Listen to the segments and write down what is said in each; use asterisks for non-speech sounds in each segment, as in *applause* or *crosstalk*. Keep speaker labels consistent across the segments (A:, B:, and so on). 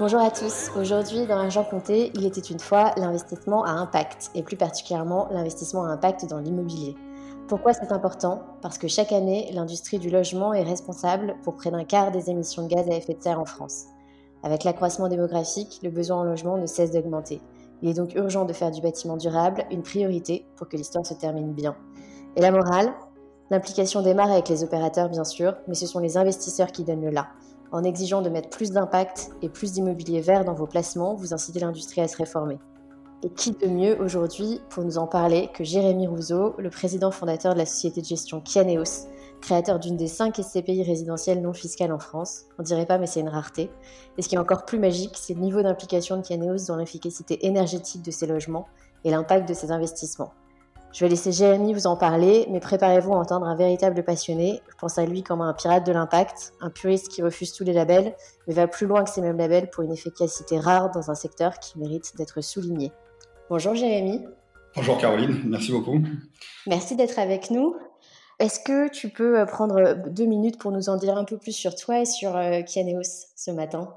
A: Bonjour à tous. Aujourd'hui, dans Argent Compté, il était une fois l'investissement à impact, et plus particulièrement l'investissement à impact dans l'immobilier. Pourquoi c'est important? Parce que chaque année, l'industrie du logement est responsable pour près d'un quart des émissions de gaz à effet de serre en France. Avec l'accroissement démographique, le besoin en logement ne cesse d'augmenter. Il est donc urgent de faire du bâtiment durable une priorité pour que l'histoire se termine bien. Et la morale? L'implication démarre avec les opérateurs, bien sûr, mais ce sont les investisseurs qui donnent le là. En exigeant de mettre plus d'impact et plus d'immobilier vert dans vos placements, vous incitez l'industrie à se réformer. Et qui de mieux aujourd'hui pour nous en parler que Jérémy Rousseau, le président fondateur de la société de gestion Kianeos, créateur d'une des cinq SCPI résidentielles non fiscales en France? On dirait pas, mais c'est une rareté. Et ce qui est encore plus magique, c'est le niveau d'implication de Kianeos dans l'efficacité énergétique de ses logements et l'impact de ses investissements. Je vais laisser Jérémy vous en parler, mais préparez-vous à entendre un véritable passionné. Je pense à lui comme un pirate de l'impact, un puriste qui refuse tous les labels, mais va plus loin que ces mêmes labels pour une efficacité rare dans un secteur qui mérite d'être souligné. Bonjour Jérémy.
B: Bonjour Caroline, merci beaucoup.
A: Merci d'être avec nous. Est-ce que tu peux euh, prendre deux minutes pour nous en dire un peu plus sur toi et sur euh, Kianeos ce matin?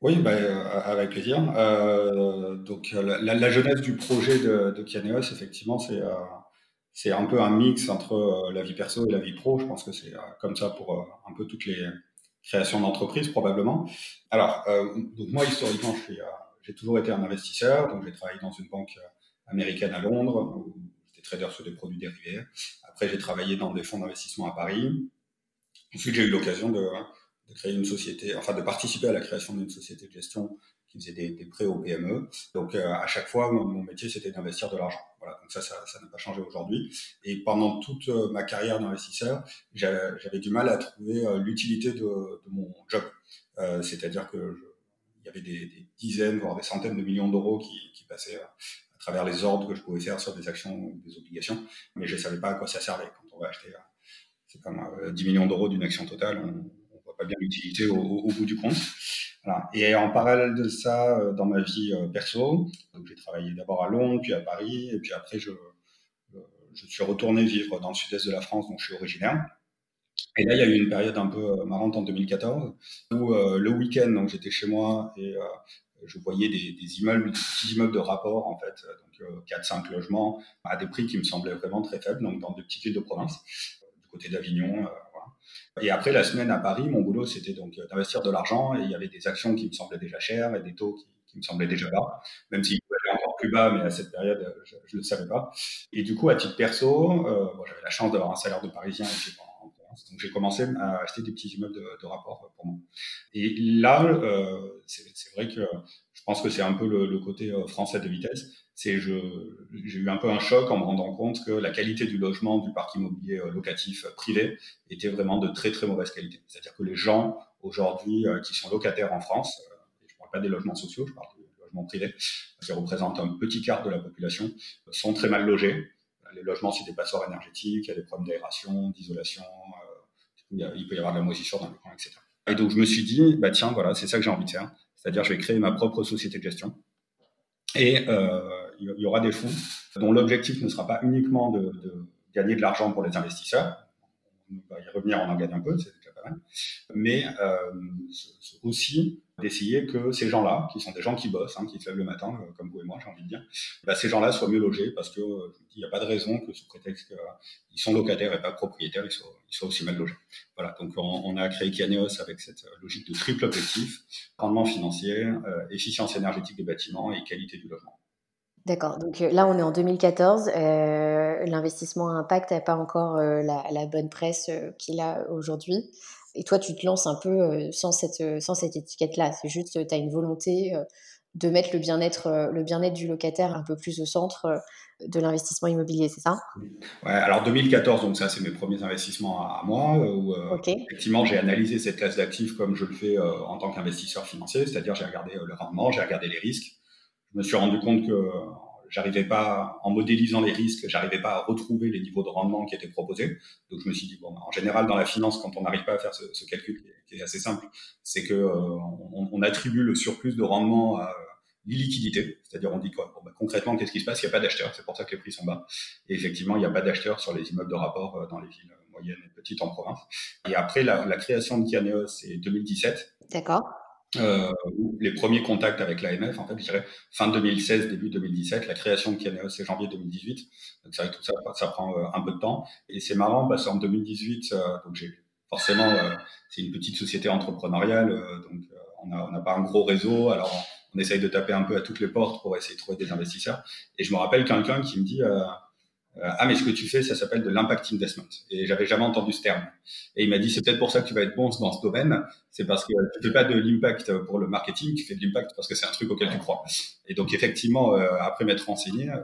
B: Oui, bah, euh, avec plaisir. Euh, donc la, la, jeunesse du projet de, de Kianeos, effectivement, c'est euh, c'est un peu un mix entre euh, la vie perso et la vie pro. Je pense que c'est comme ça pour un peu toutes les créations d'entreprises probablement. Alors, donc moi historiquement, j'ai toujours été un investisseur. Donc j'ai travaillé dans une banque américaine à Londres où j'étais trader sur des produits dérivés. Après, j'ai travaillé dans des fonds d'investissement à Paris. Ensuite, j'ai eu l'occasion de de créer une société, enfin de participer à la création d'une société de gestion qui faisait des, des prêts aux PME. Donc euh, à chaque fois, mon, métier c'était d'investir de l'argent. Voilà, donc ça, ça, n'a pas changé aujourd'hui. Et pendant toute euh, ma carrière d'investisseur, j'avais du mal à trouver euh, l'utilité de, de, mon job. C'est-à-dire que il y avait des, des, dizaines, voire des centaines de millions d'euros qui, qui passaient à travers les ordres que je pouvais faire sur des actions ou des obligations, mais je ne savais pas à quoi ça servait. Quand on va acheter, c'est comme 10 millions d'euros d'une action totale, bien l'utilité au, bout du compte. Et en parallèle de ça, euh, dans ma vie euh, perso, j'ai travaillé d'abord à Londres, puis à Paris, et puis après je, euh, je suis retourné vivre dans le sud-est de la France, dont je suis originaire. Et là, il y a eu une période un peu marrante en 2014, où le week-end, donc j'étais chez moi et je voyais des, des, immeubles, des petits immeubles de rapport, en fait, donc 4-5 logements, à des prix qui me semblaient vraiment très faibles, donc dans de petites villes de province, du côté d'Avignon, et après, la semaine à Paris, mon boulot, c'était donc d'investir de l'argent et il y avait des actions qui me semblaient déjà chères et des taux qui, me semblaient déjà bas, même s'ils pouvaient aller encore plus bas, mais à cette période, je ne le savais pas. Et du coup, à titre perso, euh, j'avais la chance d'avoir un salaire de parisien donc j'ai commencé à acheter des petits immeubles de, de rapport pour moi. Et là, euh, c'est vrai que pense que c'est un peu le, côté euh, français de vitesse c'est je j'ai eu un peu un choc en me rendant compte que la qualité du logement du parc immobilier euh, locatif euh, privé était vraiment de très très mauvaise qualité. C'est-à-dire que les gens aujourd'hui qui sont locataires en France, je parle pas des logements sociaux, je parle du logement privé, qui représentent un petit quart de la population, sont très mal logés. Les logements, c'est des passoires énergétiques, il y a des problèmes d'aération, d'isolation, il peut y avoir de la moisissure dans les coins, etc. Et donc je me suis dit, bah tiens, voilà, c'est ça que j'ai envie de faire. C'est-à-dire, je vais créer ma propre société de gestion. Et euh, il y aura des fonds dont l'objectif ne sera pas uniquement de, gagner de l'argent pour les investisseurs. On va y revenir, on en gagne un peu, Mais euh, aussi d'essayer que ces gens-là, qui sont des gens qui bossent, hein, qui se lèvent le matin, euh, comme vous et moi, j'ai envie de dire, bah, ces gens-là soient mieux logés parce que euh, il n'y a pas de raison que sous prétexte qu'ils sont locataires et pas propriétaires, ils soient, aussi mal logés. Voilà, donc on, a créé Kianeos avec cette logique de triple objectif rendement financier, efficience énergétique des bâtiments et qualité du logement.
A: D'accord. Donc là, on est en 2014. Euh, L'investissement impact n'a pas encore euh, la, la, bonne presse qu'il a aujourd'hui. Et toi, tu te lances un peu euh, sans cette, euh, sans cette étiquette-là. C'est juste, tu as une volonté euh, de mettre le bien-être le bien-être du locataire un peu plus au centre de l'investissement immobilier, c'est ça?
B: Ouais, alors 2014, donc ça c'est mes premiers investissements à, moi, où okay. effectivement j'ai analysé cette classe d'actifs comme je le fais en tant qu'investisseur financier, c'est-à-dire j'ai regardé le rendement, j'ai regardé les risques. Je me suis rendu compte que j'arrivais pas, en modélisant les risques, j'arrivais pas à retrouver les niveaux de rendement qui étaient proposés. Donc je me suis dit bon, en général dans la finance, quand on n'arrive pas à faire ce, ce calcul qui est, assez simple, c'est que euh, on, on, attribue le surplus de rendement à l'illiquidité, c'est-à-dire on dit quoi? Bon, bah, concrètement qu'est-ce qui se passe? Il n'y a pas d'acheteurs, c'est pour ça que les prix sont bas. Et effectivement, il n'y a pas d'acheteurs sur les immeubles de rapport euh, dans les villes moyennes et petites en province. Et après la, la création de Kianeos, c'est 2017.
A: D'accord.
B: Euh, les premiers contacts avec l'AMF, en fait, je dirais fin 2016, début 2017, la création de Kianeos, c'est janvier 2018. Donc ça, ça prend euh, un peu de temps. Et c'est marrant parce qu'en 2018, euh, donc j'ai forcément, euh, c'est une petite société entrepreneuriale, euh, donc on n'a on a pas un gros réseau. Alors on, essaye de taper un peu à toutes les portes pour essayer de trouver des investisseurs. Et je me rappelle quelqu'un qui me dit ah mais ce que tu fais ça s'appelle de l'impact investment et j'avais jamais entendu ce terme et il m'a dit c'est peut-être pour ça que tu vas être bon dans ce domaine c'est parce que tu fais pas de l'impact pour le marketing tu fais de l'impact parce que c'est un truc auquel tu crois et donc effectivement euh, après m'être renseigné euh,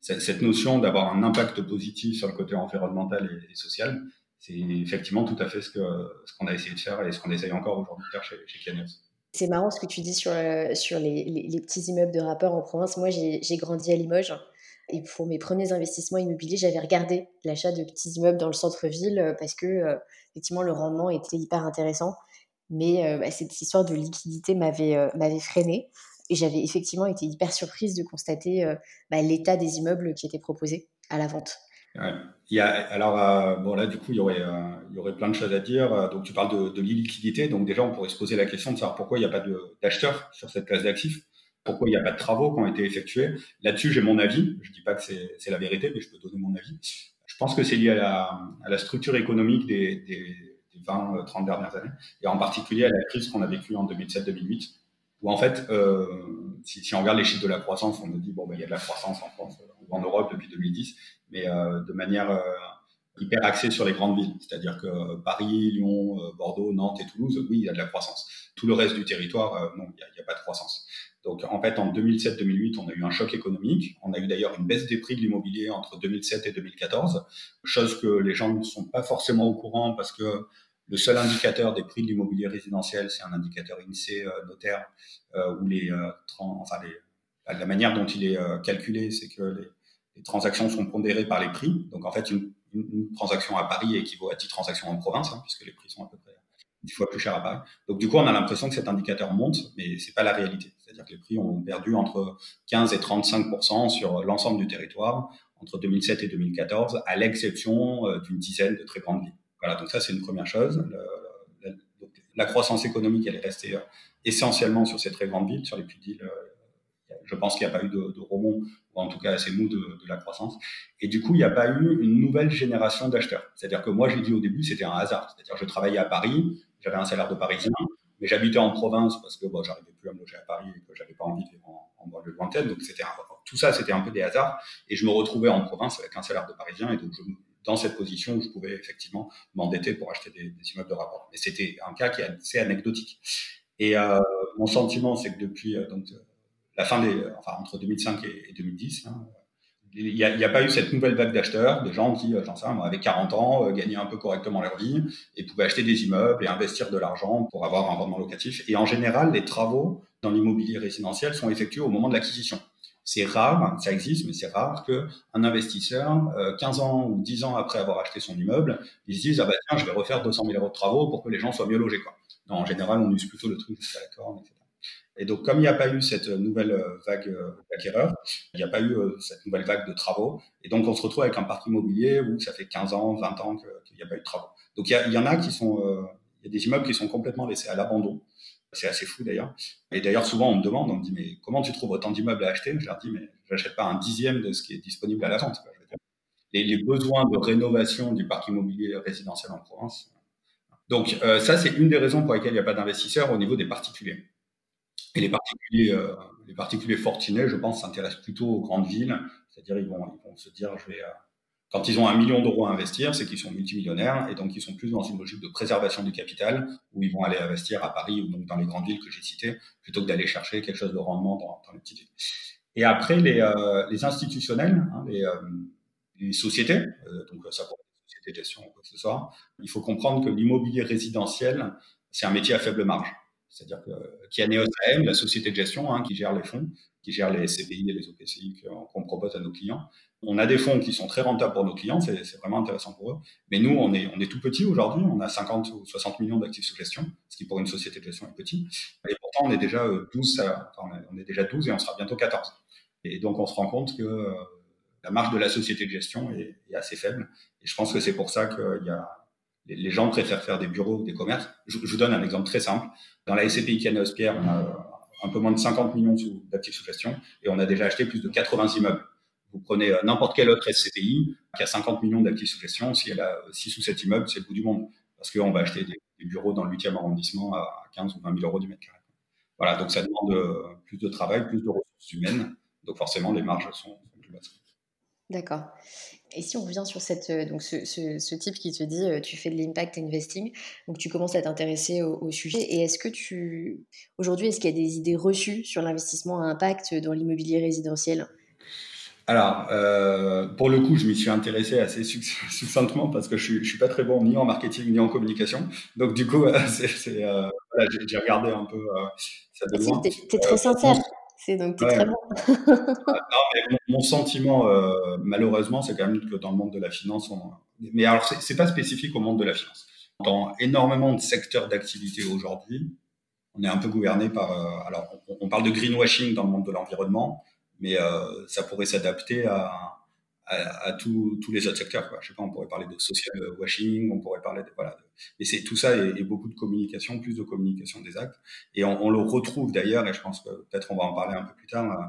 B: cette notion d'avoir un impact positif sur le côté environnemental et, social c'est effectivement tout à fait ce qu'on a essayé de faire et ce qu'on essaye encore aujourd'hui de faire chez, chez.
A: C'est marrant ce que tu dis sur, les petits immeubles de rappeurs en province. Moi, j'ai grandi à Limoges. Et pour mes premiers investissements immobiliers, j'avais regardé l'achat de petits immeubles dans le centre-ville euh, parce que, euh, effectivement, le rendement était hyper intéressant. Mais euh, bah, cette histoire de liquidité m'avait freinée. Et j'avais effectivement été hyper surprise de constater bah, l'état des immeubles qui étaient proposés à la vente.
B: Il y alors, bon, là, du coup, il y aurait plein de choses à dire. Donc, tu parles de, de l'illiquidité. Donc, déjà, on pourrait se poser la question de savoir pourquoi il n'y a pas d'acheteurs sur cette classe d'actifs pourquoi il n'y a pas de travaux qui ont été effectués. Là-dessus, j'ai mon avis. Je dis pas que c'est la vérité, mais je peux donner mon avis. Je pense que c'est lié à la, structure économique des, des, des 20, 30 dernières années, et en particulier à la crise qu'on a vécue en 2007-2008, où en fait, euh, si, on regarde les chiffres de la croissance, on nous dit bon, ben, il y a de la croissance en France ou en Europe depuis 2010, mais euh, de manière euh, hyper axée sur les grandes villes, c'est-à-dire que Paris, Lyon, Bordeaux, Nantes et Toulouse, oui, il y a de la croissance. Tout le reste du territoire, non, il n'y a, pas de croissance. Donc en fait, en 2007-2008, on a eu un choc économique. On a eu d'ailleurs une baisse des prix de l'immobilier entre 2007 et 2014, chose que les gens ne sont pas forcément au courant parce que le seul indicateur des prix de l'immobilier résidentiel, c'est un indicateur INSEE euh, notaire euh, où les, euh, enfin la manière dont il est calculé, c'est que les, transactions sont pondérées par les prix. Donc en fait, une transaction à Paris équivaut à 10 transactions en province, hein, puisque les prix sont à peu près dix fois plus cher à Paris. Donc du coup, on a l'impression que cet indicateur monte, mais c'est pas la réalité. C'est-à-dire que les prix ont perdu entre 15 et 35 sur l'ensemble du territoire entre 2007 et 2014, à l'exception euh, d'une dizaine de très grandes villes. Voilà, donc ça c'est une première chose. La, croissance économique, elle est restée euh, essentiellement sur ces très grandes villes, sur les plus villes. Euh, je pense qu'il n'y a pas eu de, de remont, ou en tout cas assez mou de, la croissance. Et du coup, il n'y a pas eu une nouvelle génération d'acheteurs. C'est-à-dire que moi, j'ai dit au début, c'était un hasard. C'est-à-dire je travaillais à Paris, j'avais un salaire de parisien, mais j'habitais en province parce que bon, j'arrivais plus à me loger à Paris et que j'avais pas envie de vivre en, en banlieue lointaine. Donc c'était tout ça, c'était un peu des hasards. Et je me retrouvais en province avec un salaire de parisien et donc je, dans cette position où je pouvais effectivement m'endetter pour acheter des, des, immeubles de rapport. Mais c'était un cas qui est assez anecdotique. Et euh, mon sentiment, c'est que depuis euh, donc la fin des, enfin entre 2005 et, et 2010, hein, il n'y a, a, pas eu cette nouvelle vague d'acheteurs, des gens qui, euh, j'en sais moi, avaient 40 ans, euh, gagnaient un peu correctement leur vie et pouvaient acheter des immeubles et investir de l'argent pour avoir un rendement locatif. Et en général, les travaux dans l'immobilier résidentiel sont effectués au moment de l'acquisition. C'est rare, ça existe, mais c'est rare qu'un investisseur, euh, 15 ans ou 10 ans après avoir acheté son immeuble, il se dise ah bah tiens, je vais refaire 200 000 euros de travaux pour que les gens soient mieux logés. Quoi. Non, en général, on use plutôt le truc jusqu'à la corde, etc. Et donc, comme il n'y a pas eu cette nouvelle vague d'acquéreurs, il n'y a pas eu cette nouvelle vague de travaux. Et donc, on se retrouve avec un parc immobilier où ça fait 15 ans, 20 ans qu'il n'y a pas eu de travaux. Donc, il y, en a qui sont, il y a des immeubles qui sont complètement laissés à l'abandon. C'est assez fou d'ailleurs. Et d'ailleurs, souvent, on me demande, on me dit, mais comment tu trouves autant d'immeubles à acheter? Je leur dis, mais j'achète pas un dixième de ce qui est disponible à la vente. Les, besoins de rénovation du parc immobilier résidentiel en province. Donc, euh, ça, c'est une des raisons pour lesquelles il n'y a pas d'investisseurs au niveau des particuliers. Et les particuliers, euh, les particuliers fortunés, je pense, s'intéressent plutôt aux grandes villes. C'est-à-dire, ils vont, ils vont se dire, je vais, euh, quand ils ont un million d'euros à investir, c'est qu'ils sont multimillionnaires et donc ils sont plus dans une logique de préservation du capital où ils vont aller investir à Paris ou donc dans les grandes villes que j'ai citées plutôt que d'aller chercher quelque chose de rendement dans, dans les petites villes. Et après, les, euh, les institutionnels, hein, les, euh, les, sociétés, euh, donc ça pour les sociétés de gestion ou quoi que ce soit, il faut comprendre que l'immobilier résidentiel, c'est un métier à faible marge. C'est-à-dire que Kianeos AM, la société de gestion hein, qui gère les fonds, qui gère les CPI et les OPCI qu'on propose à nos clients, on a des fonds qui sont très rentables pour nos clients, c'est vraiment intéressant pour eux. Mais nous, on est, tout petit aujourd'hui, on a 50 ou 60 millions d'actifs sous gestion, ce qui pour une société de gestion est petit. Et pourtant, on est déjà 12, euh, on est déjà 12 et on sera bientôt 14. Et donc, on se rend compte que euh, la marge de la société de gestion est, assez faible. Et je pense que c'est pour ça que y a, les, gens préfèrent faire des bureaux, des commerces. Je, vous donne un exemple très simple. Dans la SCPI Caneos Pierre, on a un peu moins de 50 millions d'actifs sous gestion et on a déjà acheté plus de 80 immeubles. Vous prenez euh, n'importe quelle autre SCPI qui a 50 millions d'actifs sous gestion, si elle a 6 ou 7 immeubles, c'est le bout du monde. Parce qu'on va acheter des, bureaux dans le 8e arrondissement à 15 ou 20 000 euros du mètre carré. Voilà, donc ça demande euh, plus de travail, plus de ressources humaines. Donc forcément, les marges sont, plus basses.
A: D'accord. Et si on revient sur cette, euh, donc ce, ce, type qui te dit tu fais de l'impact investing, donc tu commences à t'intéresser au, au, sujet. Et est-ce que tu aujourd'hui est-ce qu'il y a des idées reçues sur l'investissement à impact dans l'immobilier résidentiel?
B: Alors, euh, pour le coup, je m'y suis intéressé assez *laughs* succinctement parce que je suis, suis pas très bon ni en marketing ni en communication. Donc, du coup, *laughs* c'est, euh, voilà, j'ai, regardé un peu euh, ça de loin.
A: Tu es, très sincère. C'est donc très bon.
B: non, mais mon, sentiment, malheureusement, c'est quand même que dans le monde de la finance, on... mais alors c'est pas spécifique au monde de la finance. Dans énormément de secteurs d'activité aujourd'hui, on est un peu gouverné par. alors, on, on parle de greenwashing dans le monde de l'environnement mais euh, ça pourrait s'adapter à, à, tous les autres secteurs. Quoi. Je sais pas, on pourrait parler de social washing, on pourrait parler de voilà. mais c'est tout ça et, beaucoup de communication, plus de communication des actes. Et on, le retrouve d'ailleurs, et je pense que peut-être on va en parler un peu plus tard euh,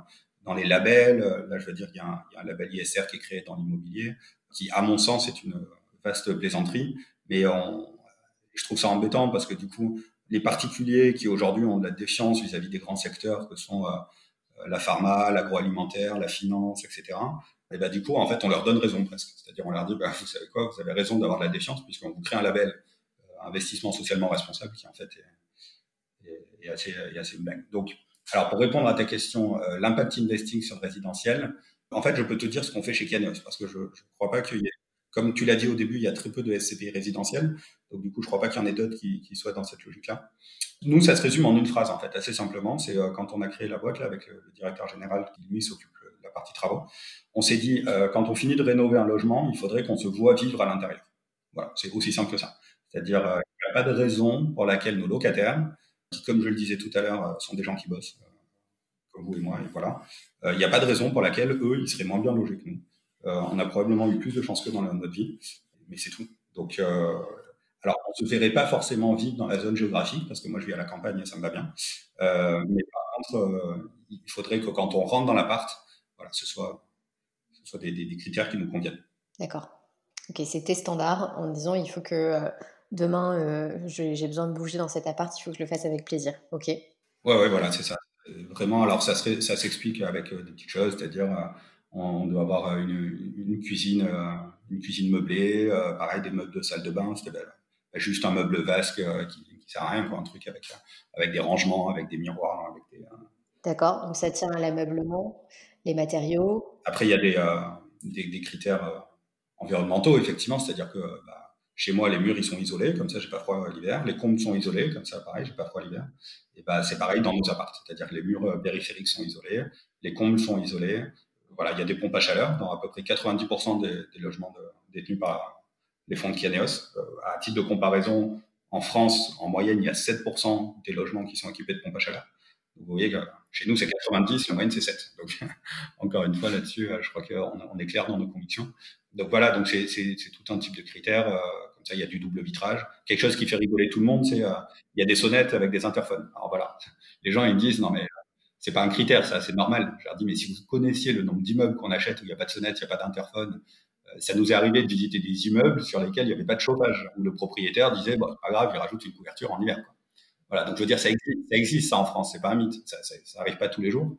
B: dans les labels. Euh, là, je veux dire, il y, a un, y a un label ISR qui est créé dans l'immobilier, qui, à mon sens, est une vaste plaisanterie. Mais on, je trouve ça embêtant parce que du coup, les particuliers qui aujourd'hui ont de la défiance vis-à-vis des grands secteurs que sont euh, la pharma, l'agroalimentaire, la finance, etc. Ben, du coup, en fait, on leur donne raison presque. C'est-à-dire, on leur dit, bah, vous savez quoi, vous avez raison d'avoir de la défiance puisqu'on vous crée un label euh, investissement socialement responsable qui, en fait, est, assez, est assez Donc, alors, pour répondre à ta question, euh, l'impact investing sur le résidentiel, en fait, je peux te dire ce qu'on fait chez Kianos parce que je ne crois pas qu'il y ait, comme tu l'as dit au début, il y a très peu de SCPI résidentiels. Donc, du coup, je ne crois pas qu'il y en ait d'autres qui, soient dans cette logique-là. Nous, ça se résume en une phrase, en fait, assez simplement. C'est euh, quand on a créé la boîte là, avec le, directeur général qui, lui, s'occupe la partie travaux. On s'est dit, euh, quand on finit de rénover un logement, il faudrait qu'on se voit vivre à l'intérieur. Voilà, c'est aussi simple que ça. C'est-à-dire, euh, il n'y a pas de raison pour laquelle nos locataires, qui, comme je le disais tout à l'heure, sont des gens qui bossent, comme vous et moi, et voilà, il n'y a pas de raison pour laquelle eux, ils seraient moins bien logés que nous. on a probablement eu plus de chance que dans notre vie, mais c'est tout. Donc, alors, on ne se verrait pas forcément vivre dans la zone géographique, parce que moi, je vis à la campagne et ça me va bien. Euh, mais par contre, euh, il faudrait que quand on rentre dans l'appart, voilà, ce soit, ce soit des, des, critères qui nous conviennent.
A: D'accord. Ok, c'était standard en disant il faut que euh, demain, euh, j'ai besoin de bouger dans cet appart, il faut que je le fasse avec plaisir. Ok. Ouais,
B: ouais, voilà, c'est ça. Vraiment, alors ça, ça s'explique avec des petites choses, c'est-à-dire on doit avoir une, une cuisine, une cuisine meublée, pareil, des meubles de salle de bain, c'était belle juste un meuble vasque euh, qui, qui sert à rien, quoi, un truc avec, euh, avec des rangements, avec des miroirs, avec des. Euh,
A: D'accord, donc ça tient à l'ameublement, les matériaux.
B: Après, il y a des, des, critères environnementaux, effectivement, c'est-à-dire que bah, chez moi, les murs ils sont isolés, comme ça, j'ai pas froid l'hiver. Les combles sont isolés, comme ça, pareil, j'ai pas froid l'hiver. Et bah, c'est pareil dans nos apparts, c'est-à-dire que les murs périphériques sont isolés, les combles sont isolés. Voilà, il y a des pompes à chaleur dans à peu près 90% des, logements détenus par, les fonds de Kianeos. Euh, à titre de comparaison, en France, en moyenne, il y a 7% des logements qui sont équipés de pompes à chaleur. Vous voyez que chez nous, c'est 90, la moyenne, c'est 7. Donc, *laughs* encore une fois, là-dessus, je crois qu'on on est clair dans nos convictions. Donc voilà, donc c'est tout un type de critères. comme ça, il y a du double vitrage. Quelque chose qui fait rigoler tout le monde, c'est il y a des sonnettes avec des interphones. Alors voilà, les gens ils me disent non mais c'est pas un critère, ça, c'est normal. Je leur dis, mais si vous connaissiez le nombre d'immeubles qu'on achète où il n'y a pas de sonnette, il n'y a pas d'interphone, euh, ça nous est arrivé de visiter des immeubles sur lesquels il n'y avait pas de chauffage, où le propriétaire disait, bon, pas grave, il rajoute une couverture en hiver. Voilà, donc je veux dire, ça existe, ça, en France, c'est pas un mythe, ça, ça, arrive pas tous les jours.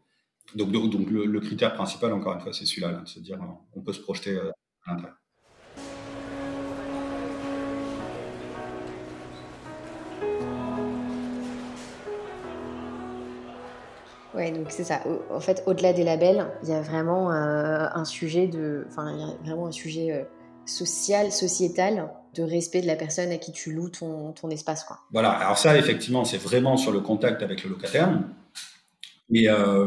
B: Donc, donc, le, critère principal, encore une fois, c'est celui-là, de se dire, on peut se projeter euh, à l'intérieur.
A: Ouais, donc c'est ça. En fait, au-delà des labels, il y a vraiment euh, un sujet de, enfin, il y a vraiment un sujet euh, social, sociétal, de respect de la personne à qui tu loues ton, ton espace, quoi.
B: Voilà. Alors ça, effectivement, c'est vraiment sur le contact avec le locataire. Mais euh,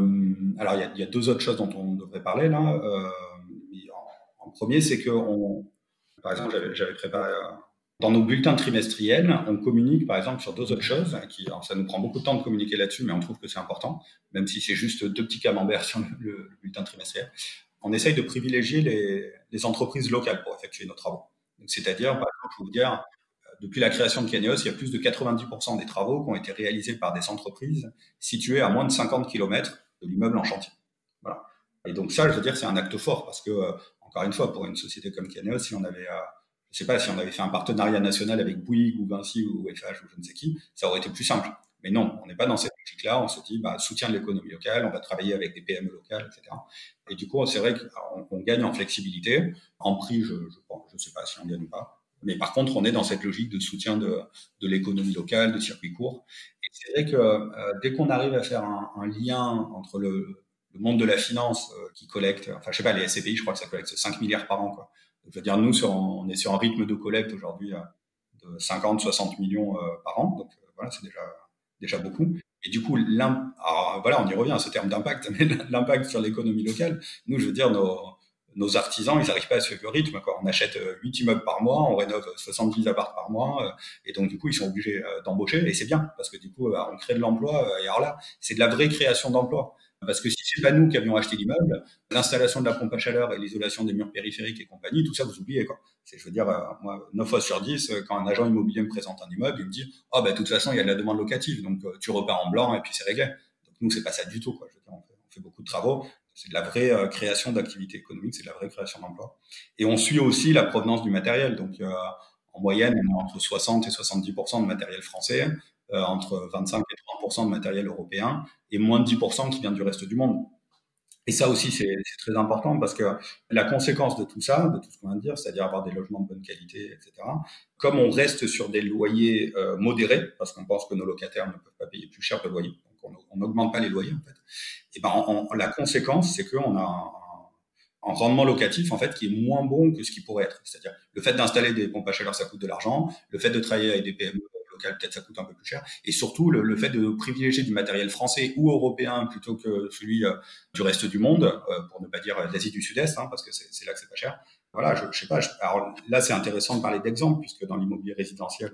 B: alors, il y, a, deux autres choses dont on devrait parler là. En, en, premier, c'est que, on, par exemple, j'avais préparé dans nos bulletins trimestriels, on communique par exemple sur deux autres choses. Qui, alors ça nous prend beaucoup de temps de communiquer là-dessus, mais on trouve que c'est important, même si c'est juste deux petits camemberts sur le, bulletin trimestriel. On essaye de privilégier les, entreprises locales pour effectuer nos travaux. C'est-à-dire, par exemple, je vous dire, euh, depuis la création de Canios, il y a plus de 90% des travaux qui ont été réalisés par des entreprises situées à moins de 50 km de l'immeuble en chantier. Et donc ça, je veux dire, c'est un acte fort parce que, euh, encore une fois, pour une société comme Canios, si on avait euh, je sais pas si on avait fait un partenariat national avec Bouygues ou Vinci ou FH ou je ne sais qui, ça aurait été plus simple. Mais non, on n'est pas dans cette logique-là. On se dit, bah, soutien de l'économie locale, on va travailler avec des PME locales, etc. Et du coup, c'est vrai qu'on gagne en flexibilité. En prix, je ne je, sais pas si on gagne ou pas. Mais par contre, on est dans cette logique de soutien de, l'économie locale, de circuits courts. Et c'est vrai que euh, dès qu'on arrive à faire un, lien entre le, le, monde de la finance euh, qui collecte, enfin, je sais pas, les SCPI, je crois que ça collecte 5 milliards par an, quoi je veux dire, nous, on est sur un rythme de collecte aujourd'hui euh, de 50, 60 millions euh, par an. Donc euh, voilà, c'est déjà, déjà beaucoup. Et du coup, voilà, on y revient à ce terme d'impact, *laughs* mais l'impact sur l'économie locale, nous, je veux dire, nos, nos artisans, ils n'arrivent pas à suivre le rythme. Quoi. On achète 8 immeubles par mois, on rénove 70 apparts par mois, et donc du coup, ils sont obligés d'embaucher, et c'est bien, parce que du coup, on crée de l'emploi, et alors là, c'est de la vraie création d'emploi. Parce que si c'est pas nous qui avions acheté l'immeuble, l'installation de la pompe à chaleur et l'isolation des murs périphériques et compagnie, tout ça, vous oubliez, quoi. C'est, je veux dire, euh, moi, 9 fois sur 10, euh, quand un agent immobilier me présente un immeuble, il me dit, oh, bah, de toute façon, il y a de la demande locative, donc euh, tu repars en blanc et puis c'est réglé. Donc, nous, c'est pas ça du tout, quoi. Je veux dire, on, fait, beaucoup de travaux. C'est de la vraie création d'activité économique, c'est de la vraie création d'emploi. Et on suit aussi la provenance du matériel. Donc, en moyenne, on a entre 60 et 70% de matériel français. Euh, entre 25 et 30% de matériel européen et moins de 10% qui vient du reste du monde. Et ça aussi, c'est très important parce que la conséquence de tout ça, de tout ce qu'on vient de dire, c'est-à-dire avoir des logements de bonne qualité, etc., comme on reste sur des loyers euh, modérés, parce qu'on pense que nos locataires ne peuvent pas payer plus cher que le loyer, donc on n'augmente pas les loyers, en fait, et ben, la conséquence, c'est qu'on a un, un, rendement locatif, en fait, qui est moins bon que ce qui pourrait être. C'est-à-dire, le fait d'installer des pompes à chaleur, ça coûte de l'argent, le fait de travailler avec des PME, peut-être ça coûte un peu plus cher. Et surtout, le, fait de privilégier du matériel français ou européen plutôt que celui euh, du reste du monde, euh, pour ne pas dire d'Asie du Sud-Est, hein, parce que c'est là que c'est pas cher. Voilà, je, je sais pas. alors là, c'est intéressant de parler d'exemples, puisque dans l'immobilier résidentiel,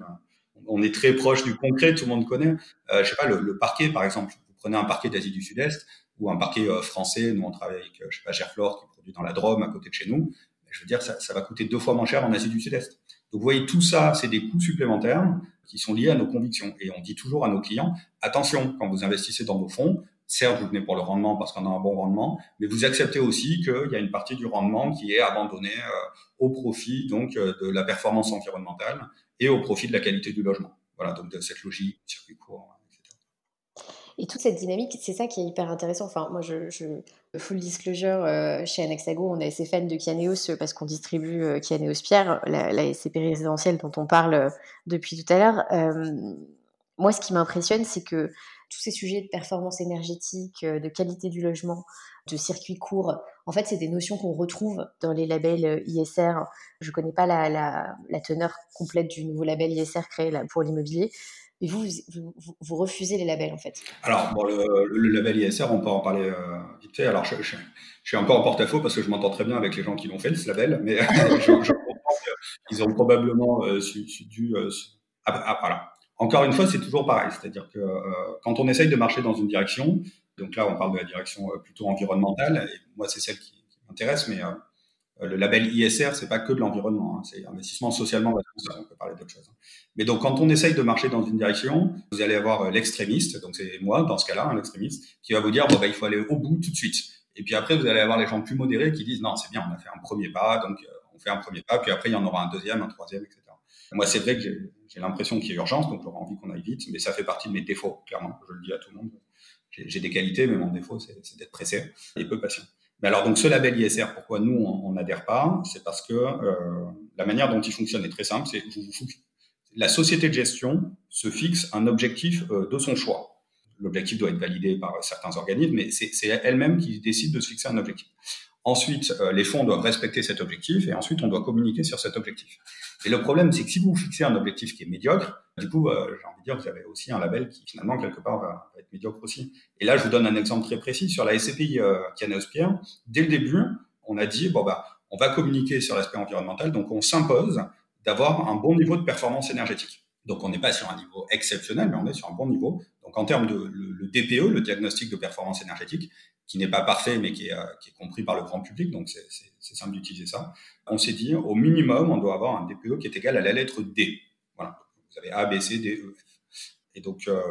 B: on est très proche du concret, tout le monde connaît. Euh, je sais pas, le, parquet, par exemple. Vous prenez un parquet d'Asie du Sud-Est ou un parquet français. Nous, on travaille avec, je sais pas, Gerflor, qui produit dans la Drôme, à côté de chez nous. Je veux dire, ça, ça va coûter deux fois moins cher en Asie du Sud-Est. Donc, vous voyez, tout ça, c'est des coûts supplémentaires qui sont liés à nos convictions. Et on dit toujours à nos clients, attention, quand vous investissez dans vos fonds, certes, vous venez pour le rendement parce qu'on a un bon rendement, mais vous acceptez aussi qu'il y a une partie du rendement qui est abandonnée euh, au profit donc euh, de la performance environnementale et au profit de la qualité du logement. Voilà, donc de cette logique, circuit court.
A: Et toute cette dynamique, c'est ça qui est hyper intéressant. Enfin, moi, je, je full disclosure, euh, chez Anaxago, on est assez fan de Kianeos euh, parce qu'on distribue euh, Kianeos Pierre, la, la, SCP résidentielle dont on parle euh, depuis tout à l'heure. moi, ce qui m'impressionne, c'est que tous ces sujets de performance énergétique, de qualité du logement, de circuit court, en fait, c'est des notions qu'on retrouve dans les labels ISR. Je ne connais pas la, teneur complète du nouveau label ISR créé pour l'immobilier, mais vous, vous, refusez les labels en fait.
B: Alors, le, label ISR, on peut en parler euh, vite fait. Alors, je, suis un peu en porte-à-faux parce que je m'entends très bien avec les gens qui l'ont fait, ce label, mais *laughs* je, comprends qu'ils ont probablement euh, dû. Euh, ah, ah, voilà. Encore une fois, c'est toujours pareil, c'est-à-dire que quand on essaye de marcher dans une direction, donc là on parle de la direction plutôt environnementale, et moi c'est celle qui, m'intéresse, mais euh, le label ISR, c'est pas que de l'environnement, hein, c'est investissement socialement responsable. On peut parler d'autre chose. Hein. Mais donc, quand on essaye de marcher dans une direction, vous allez avoir euh, l'extrémiste, donc c'est moi dans ce cas-là, hein, l'extrémiste, qui va vous dire bon bah il faut aller au bout tout de suite. Et puis après, vous allez avoir les gens plus modérés qui disent non, c'est bien, on a fait un premier pas, donc euh, on fait un premier pas, puis après il y en aura un deuxième, un troisième, etc. Moi, c'est vrai que j'ai l'impression qu'il y a urgence, donc j'aurais envie qu'on aille vite, mais ça fait partie de mes défauts, clairement. Je le dis à tout le monde. J'ai des qualités, mais mon défaut, c'est d'être pressé et peu patient. Mais alors, donc, ce label ISR, pourquoi nous, on n'adhère pas? C'est parce que euh, la manière dont il fonctionne est très simple. C'est la société de gestion se fixe un objectif euh, de son choix. L'objectif doit être validé par certains organismes, mais c'est elle-même qui décide de se fixer un objectif. Ensuite, euh, les fonds doivent respecter cet objectif et ensuite on doit communiquer sur cet objectif. Et le problème, c'est que si vous fixez un objectif qui est médiocre, du coup, euh, j'ai envie de dire, vous avez aussi un label qui finalement quelque part va, être médiocre aussi. Et là, je vous donne un exemple très précis sur la SCPI euh, Pierre. Dès le début, on a dit bon bah, on va communiquer sur l'aspect environnemental, donc on s'impose d'avoir un bon niveau de performance énergétique. Donc on n'est pas sur un niveau exceptionnel, mais on est sur un bon niveau. Donc en termes de le DPE, le diagnostic de performance énergétique, qui n'est pas parfait, mais qui est, euh, qui est, compris par le grand public, donc c'est simple d'utiliser ça. On s'est dit, au minimum, on doit avoir un DPE qui est égal à la lettre D. Voilà. Vous avez A, B, C, D, E, F. Et donc, euh,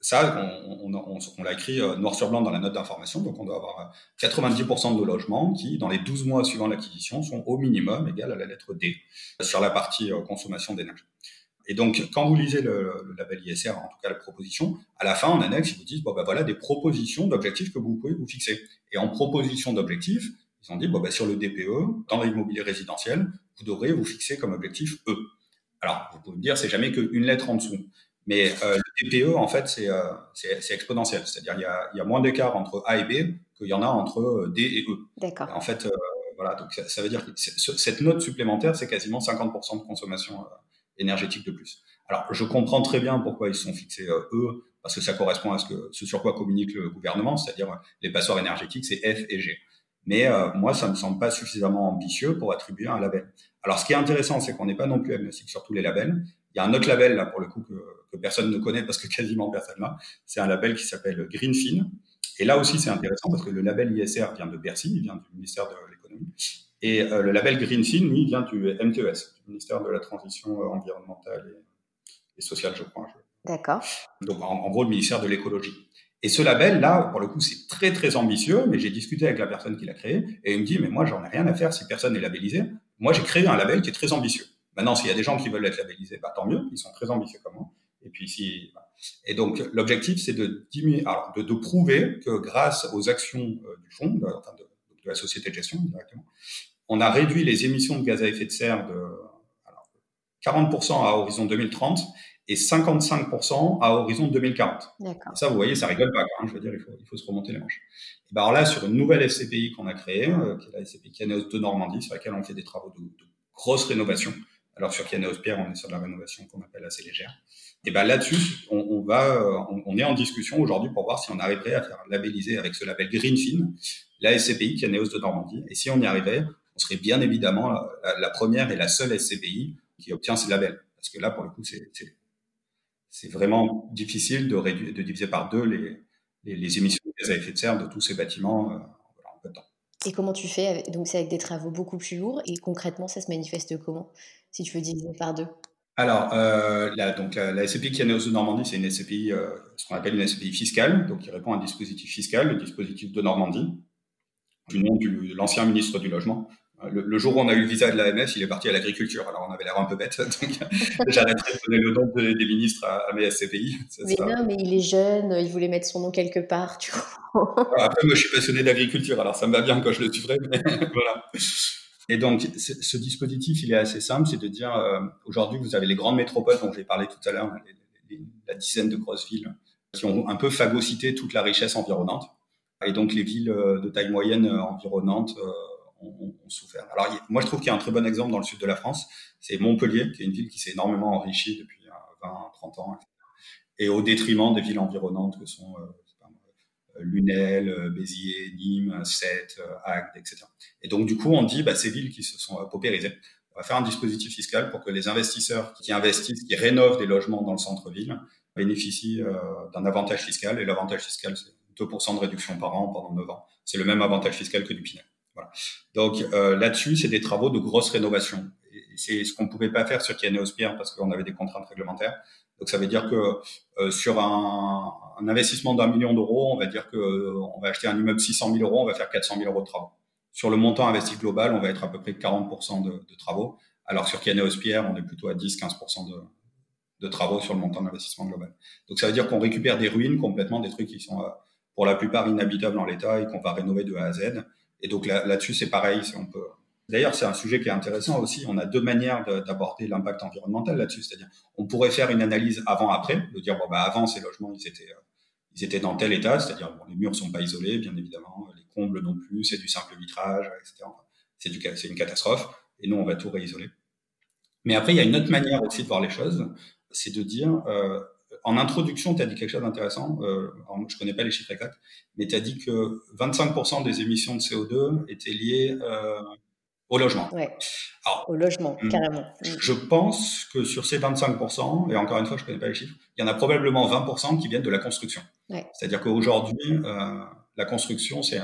B: ça, on, on, on, l'a écrit euh, noir sur blanc dans la note d'information. Donc, on doit avoir 90% de logements qui, dans les 12 mois suivant l'acquisition, sont au minimum égal à la lettre D sur la partie consommation d'énergie. Et donc, quand vous lisez le, label ISR, en tout cas la proposition, à la fin, en annexe, ils vous disent, bon, ben voilà des propositions d'objectifs que vous pouvez vous fixer. Et en proposition d'objectifs, ils ont dit, bon, ben, sur le DPE, dans l'immobilier résidentiel, vous devrez vous fixer comme objectif E. Alors, vous pouvez me dire, c'est jamais qu'une lettre en dessous. Mais euh, le DPE, en fait, euh, c'est exponentiel. C'est-à-dire, il y a, y a moins d'écart entre A et B qu'il y en a entre euh, D et E.
A: D'accord.
B: En fait, voilà, donc ça, ça, veut dire que cette note supplémentaire, c'est quasiment 50% de consommation énergétique de plus. Alors, je comprends très bien pourquoi ils sont fixés euh, eux, parce que ça correspond à ce, sur quoi communique le gouvernement, c'est-à-dire euh, les passoires énergétiques, c'est F et G. Mais euh, moi, ça me semble pas suffisamment ambitieux pour attribuer un label. Alors, ce qui est intéressant, c'est qu'on n'est pas non plus agnostique sur tous les labels. Il y a un autre label, là, pour le coup, que, personne ne connaît parce que quasiment personne là. C'est un label qui s'appelle Greenfin. Et là aussi, c'est intéressant parce que le label ISR vient de Bercy, il vient du ministère de l'économie. Et euh, le label Greenfin, lui, vient du MTES, du ministère de la Transition euh, environnementale et, sociale, je crois.
A: D'accord.
B: Donc, en, gros, le ministère de l'écologie. Et ce label-là, pour le coup, c'est très, très ambitieux, mais j'ai discuté avec la personne qui l'a créé, et il me dit, mais moi, j'en ai rien à faire si personne n'est labellisé. Moi, j'ai créé un label qui est très ambitieux. Maintenant, s'il y a des gens qui veulent être labellisés, bah, tant mieux, ils sont très ambitieux comme moi. Et puis, si, bah. et donc, l'objectif, c'est de diminuer, alors, de, de, prouver que grâce aux actions euh, du fonds, de, enfin de, de, la société de gestion directement, on a réduit les émissions de gaz à effet de serre de 40% à horizon 2030 et 55% à horizon 2040. Ça, vous voyez, ça rigole pas. Hein, je veux dire, il faut, il faut se remonter les manches. Et ben alors là, sur une nouvelle SCPI qu'on a créée, euh, qui est la SCPI Kianeos de Normandie, sur laquelle on fait des travaux de, de grosses rénovations. Alors sur Kianeos Pierre, on est sur de la rénovation qu'on appelle assez légère. Et ben là-dessus, on, on, va, euh, on, est en discussion aujourd'hui pour voir si on arriverait à faire labelliser avec ce label Greenfin la SCPI Kianeos de Normandie. Et si on y arrivait, serait bien évidemment la, première et la seule SCPI qui obtient ce label. Parce que là, pour le coup, c'est vraiment difficile de, réduire, de diviser par deux les, les, émissions de gaz à effet de serre de tous ces bâtiments euh, en peu de temps.
A: Et comment tu fais Donc, c'est avec des travaux beaucoup plus lourds. Et concrètement, ça se manifeste comment Si tu veux diviser par deux?
B: Alors, euh, la, donc la, SCPI qui est de Normandie, c'est une SCPI, euh, ce qu'on appelle une SCPI fiscale, donc qui répond à un dispositif fiscal, le dispositif de Normandie, du nom de l'ancien ministre du Logement, le, jour où on a eu le visa de l'AMF, il est parti à l'agriculture. Alors on avait l'air un peu bête, *laughs* donc *laughs* j'arrêterai de donner le nom des ministres à, mes SCPI.
A: mais non, mais il est jeune, il voulait mettre son nom quelque part, tu vois. *laughs*
B: Après, moi, je suis passionné d'agriculture, alors ça me va bien quand je le suivrai, mais voilà. Et donc, ce dispositif, il est assez simple, c'est de dire, euh, aujourd'hui, vous avez les grandes métropoles dont j'ai parlé tout à l'heure, la dizaine de grosses villes, qui ont un peu phagocyté toute la richesse environnante. Et donc, les villes euh, de taille moyenne euh, environnantes ont, souffert. Alors, moi, je trouve qu'il y a un très bon exemple dans le sud de la France. C'est Montpellier, qui est une ville qui s'est énormément enrichie depuis 20, euh, 30 ans, et au détriment des villes environnantes que sont euh, euh, Lunel, Béziers, Nîmes, Sète, Agde, etc. Et donc, du coup, on dit, bah, ces villes qui se sont paupérisées, va faire un dispositif fiscal pour que les investisseurs qui investissent, qui rénovent des logements dans le centre-ville, bénéficient euh, d'un avantage fiscal. Et l'avantage fiscal, c'est 2% de réduction par an pendant 9 ans. C'est le même avantage fiscal que du Pinel. Donc euh, là-dessus, c'est des travaux de grosse rénovation. C'est ce qu'on ne pouvait pas faire sur Kianeos Pierre parce qu'on avait des contraintes réglementaires. Donc ça veut dire que euh, sur un, investissement d'un million d'euros, on va dire que euh, on va acheter un immeuble 600 000 euros, on va faire 400 000 euros de travaux. Sur le montant investi global, on va être à peu près 40% de, travaux. Alors sur Kianeos Pierre, on est plutôt à 10-15% de, de travaux sur le montant d'investissement global. Donc ça veut dire qu'on récupère des ruines complètement, des trucs qui sont pour la plupart inhabitables en l'état et qu'on va rénover de A à Z. Et donc là-dessus, c'est pareil. On peut. D'ailleurs, c'est un sujet qui est intéressant aussi. On a deux manières d'aborder l'impact environnemental là-dessus. C'est-à-dire, on pourrait faire une analyse avant-après, de dire bon bah avant ces logements ils étaient euh, ils étaient dans tel état, c'est-à-dire bon, les murs sont pas isolés, bien évidemment, les combles non plus, c'est du simple vitrage, etc. c'est c'est une catastrophe. Et nous, on va tout réisoler. Mais après, il y a une autre manière aussi de voir les choses, c'est de dire euh, en introduction, tu as dit quelque chose d'intéressant. Euh, je connais pas les chiffres exacts, mais tu as dit que 25% des émissions de CO2 étaient liées euh, au logement.
A: Ouais. au logement, hmm. carrément.
B: Je pense que sur ces 25%, et encore une fois, je connais pas les chiffres, il y en a probablement 20% qui viennent de la construction. Ouais. C'est-à-dire qu'aujourd'hui, euh, la construction, c'est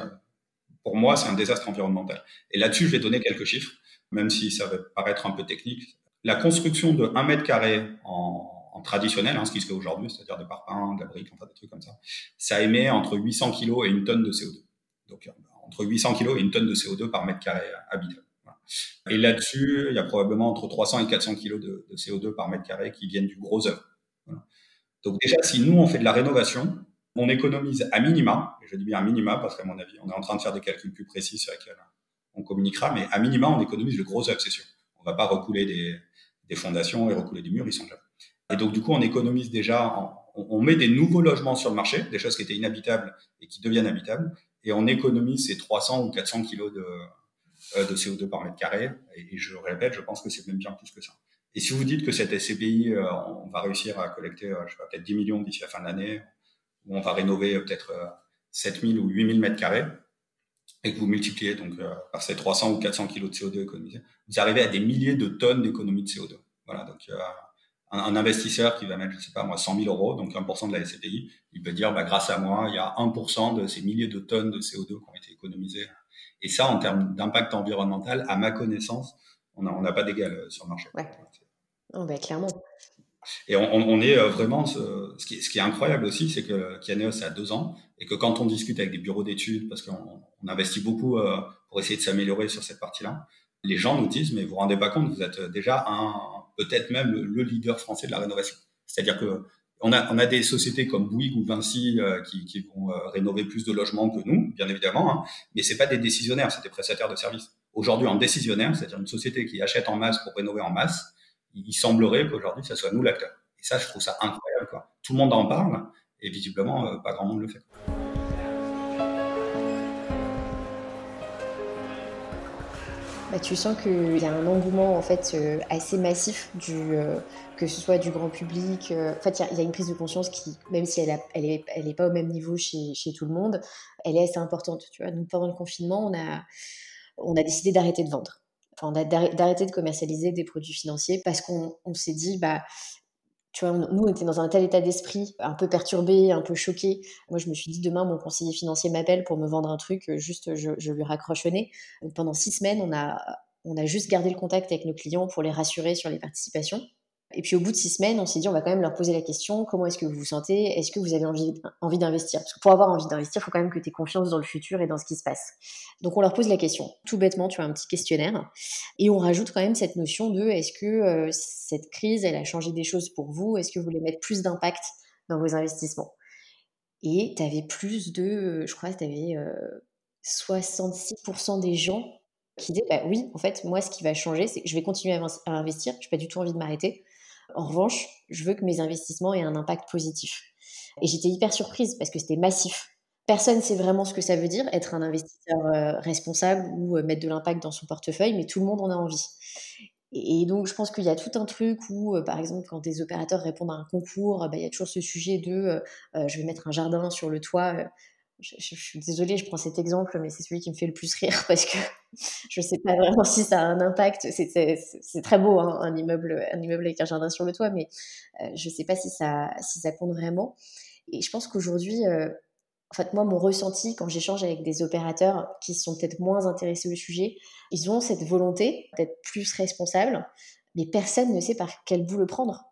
B: pour moi, c'est un désastre environnemental. Et là-dessus, je vais donner quelques chiffres, même si ça va paraître un peu technique. La construction de 1 mètre carré en traditionnel, hein, ce qui se fait aujourd'hui, c'est-à-dire des parpaings, de la brique, enfin des trucs comme ça, ça émet entre 800 kg et une tonne de CO2. Donc euh, entre 800 kg et une tonne de CO2 par mètre carré habitable. Et là-dessus, il y a probablement entre 300 et 400 kg de, CO2 par mètre carré qui viennent du gros œuvre. Donc déjà, si nous, on fait de la rénovation, on économise à minima, et je dis bien à minima parce qu'à mon avis, on est en train de faire des calculs plus précis sur lesquels on communiquera, mais à minima, on économise le gros œuvre, c'est sûr. On va pas recouler des, fondations et recouler des murs, ils sont déjà et donc, du coup, on économise déjà, on, met des nouveaux logements sur le marché, des choses qui étaient inhabitables et qui deviennent habitables, et on économise ces 300 ou 400 kilos de, euh, de CO2 par mètre carré. Et, je répète, je pense que c'est même bien plus que ça. Et si vous dites que cette SCPI, euh, on va réussir à collecter, euh, je sais peut-être 10 millions d'ici la fin de l'année, ou on va rénover peut-être 7000 ou 8000 mètres carrés, et que vous multipliez donc par ces 300 ou 400 kilos de CO2 économisés, vous arrivez à des milliers de tonnes d'économie de CO2. Voilà, donc un, investisseur qui va mettre, je sais pas moi, 100 000 euros, donc 1% de la SCPI, il peut dire, bah, grâce à moi, il y a 1% de ces milliers de tonnes de CO2 qui ont été économisées. Et ça, en termes d'impact environnemental, à ma connaissance, on n'a pas d'égal euh, sur le marché.
A: Ouais. Oh, bah, clairement.
B: Et on, on est euh, vraiment, ce, ce, qui, ce, qui, est incroyable aussi, c'est que Kianeos a deux ans et que quand on discute avec des bureaux d'études, parce qu'on on investit beaucoup euh, pour essayer de s'améliorer sur cette partie-là, les gens nous disent, mais vous vous rendez pas compte, vous êtes déjà un, peut-être même le, leader français de la rénovation. C'est-à-dire que on a, on a des sociétés comme Bouygues ou Vinci euh, qui, qui, vont euh, rénover plus de logements que nous, bien évidemment, hein, mais c'est pas des décisionnaires, c'est des prestataires de services. Aujourd'hui, en décisionnaire, c'est-à-dire une société qui achète en masse pour rénover en masse, il, semblerait qu'aujourd'hui, ça soit nous l'acteur. Et ça, je trouve ça incroyable. Quoi. Tout le monde en parle, et visiblement, euh, pas grand monde le fait.
A: Bah, tu sens qu'il y a un engouement en fait euh, assez massif du euh, que ce soit du grand public. Euh, en fait, il y, a une prise de conscience qui, même si elle, elle, est, elle est pas au même niveau chez, tout le monde, elle est assez importante. Tu vois, nous pendant le confinement, on a on a décidé d'arrêter de vendre. Enfin, d'arrêter de commercialiser des produits financiers parce qu'on s'est dit bah nous, on était dans un tel état d'esprit, un peu perturbé, un peu choqué. Moi, je me suis dit, demain, mon conseiller financier m'appelle pour me vendre un truc, euh, juste, je, lui raccroche Donc, pendant six semaines, on a, on a juste gardé le contact avec nos clients pour les rassurer sur les participations. Et puis au bout de six semaines, on s'est dit, on va quand même leur poser la question, comment est-ce que vous vous sentez? Est-ce que vous avez envie, d'investir? Parce que pour avoir envie d'investir, il faut quand même que tu aies confiance dans le futur et dans ce qui se passe. Donc on leur pose la question, tout bêtement, tu as un petit questionnaire. Et on rajoute quand même cette notion de, est-ce que euh, cette crise, elle a changé des choses pour vous? Est-ce que vous voulez mettre plus d'impact dans vos investissements? Et tu avais plus de, je crois tu avais 66% des gens qui disaient, bah oui, en fait, moi, ce qui va changer, c'est que je vais continuer à investir, je n'ai pas du tout envie de m'arrêter en revanche, je veux que mes investissements aient un impact positif. Et j'étais hyper surprise parce que c'était massif. Personne ne sait vraiment ce que ça veut dire, être un investisseur euh, responsable ou euh, mettre de l'impact dans son portefeuille, mais tout le monde en a envie. Et, donc, je pense qu'il y a tout un truc où, euh, par exemple, quand des opérateurs répondent à un concours, bah, il y a toujours ce sujet de je vais mettre un jardin sur le toit je, suis désolée, je prends cet exemple, mais c'est celui qui me fait le plus rire *laughs* parce que je ne sais pas vraiment si ça a un impact. C'est très beau, hein, un, immeuble, un immeuble avec un jardin sur le toit, mais euh, je ne sais pas si ça, compte vraiment. Et je pense qu'aujourd'hui, euh, en fait, moi, mon ressenti quand j'échange avec des opérateurs qui sont peut-être moins intéressés au sujet, ils ont cette volonté d'être plus responsables, mais personne ne sait par quel bout le prendre.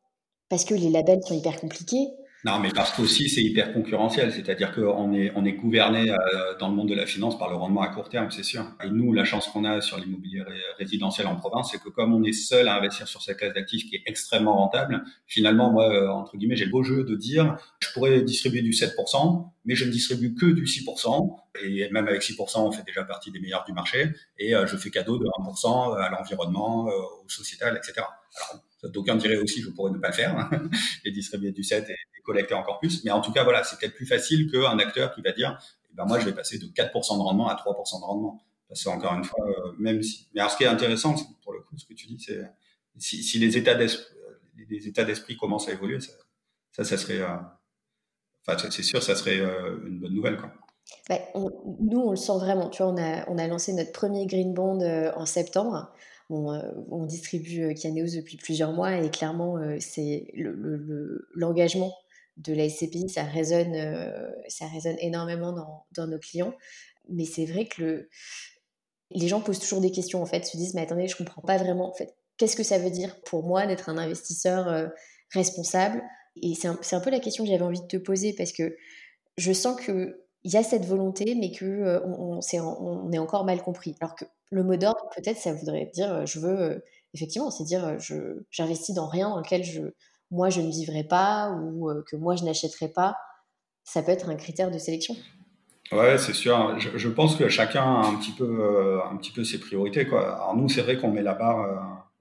A: Parce que les labels sont hyper compliqués,
B: non, mais parce qu'aussi c'est hyper concurrentiel, c'est-à-dire qu'on est on est gouverné euh, dans le monde de la finance par le rendement à court terme, c'est sûr. Et nous, la chance qu'on a sur l'immobilier résidentiel en province, c'est que comme on est seul à investir sur cette classe d'actifs qui est extrêmement rentable, finalement, moi, euh, entre guillemets, j'ai le beau jeu de dire, je pourrais distribuer du 7%, mais je ne distribue que du 6%, et même avec 6%, on fait déjà partie des meilleurs du marché, et euh, je fais cadeau de 1% à l'environnement, au sociétal, etc. Alors, D'aucuns diraient aussi, je pourrais ne pas le faire *laughs* et distribuer du 7 et, collecter encore plus. Mais en tout cas, voilà, c'est peut-être plus facile qu'un acteur qui va dire, eh ben moi, je vais passer de 4% de rendement à 3% de rendement. Parce que encore une fois, euh, même si. Mais alors, ce qui est intéressant, pour le coup, ce que tu dis, c'est si, si, les états d'esprit, les commencent à évoluer, ça, ça, ça serait. Euh, enfin, c'est sûr, ça serait euh, une bonne nouvelle, quoi.
A: Bah, nous, on le sent vraiment. Tu vois, on a, on a lancé notre premier Green Bond en septembre. Euh, on, distribue Kianeos euh, depuis plusieurs mois et clairement, euh, c'est l'engagement de la SCPI, ça résonne, ça résonne énormément dans, nos clients. Mais c'est vrai que les gens posent toujours des questions, en fait, se disent, mais attendez, je comprends pas vraiment, en fait, qu'est-ce que ça veut dire pour moi d'être un investisseur responsable? Et c'est un, un, peu la question que j'avais envie de te poser parce que je sens qu'il y a cette volonté, mais qu'on on, on, est encore mal compris. Alors que le mot d'ordre, peut-être, ça voudrait dire, euh, je veux, euh, effectivement, c'est dire, euh, je, j'investis dans rien dans lequel je, moi, je ne vivrai pas ou que moi, je n'achèterai pas. Ça peut être un critère de sélection.
B: Ouais, c'est sûr. Je, pense que chacun a un petit peu, un petit peu ses priorités. Quoi. Alors nous, c'est vrai qu'on met la barre.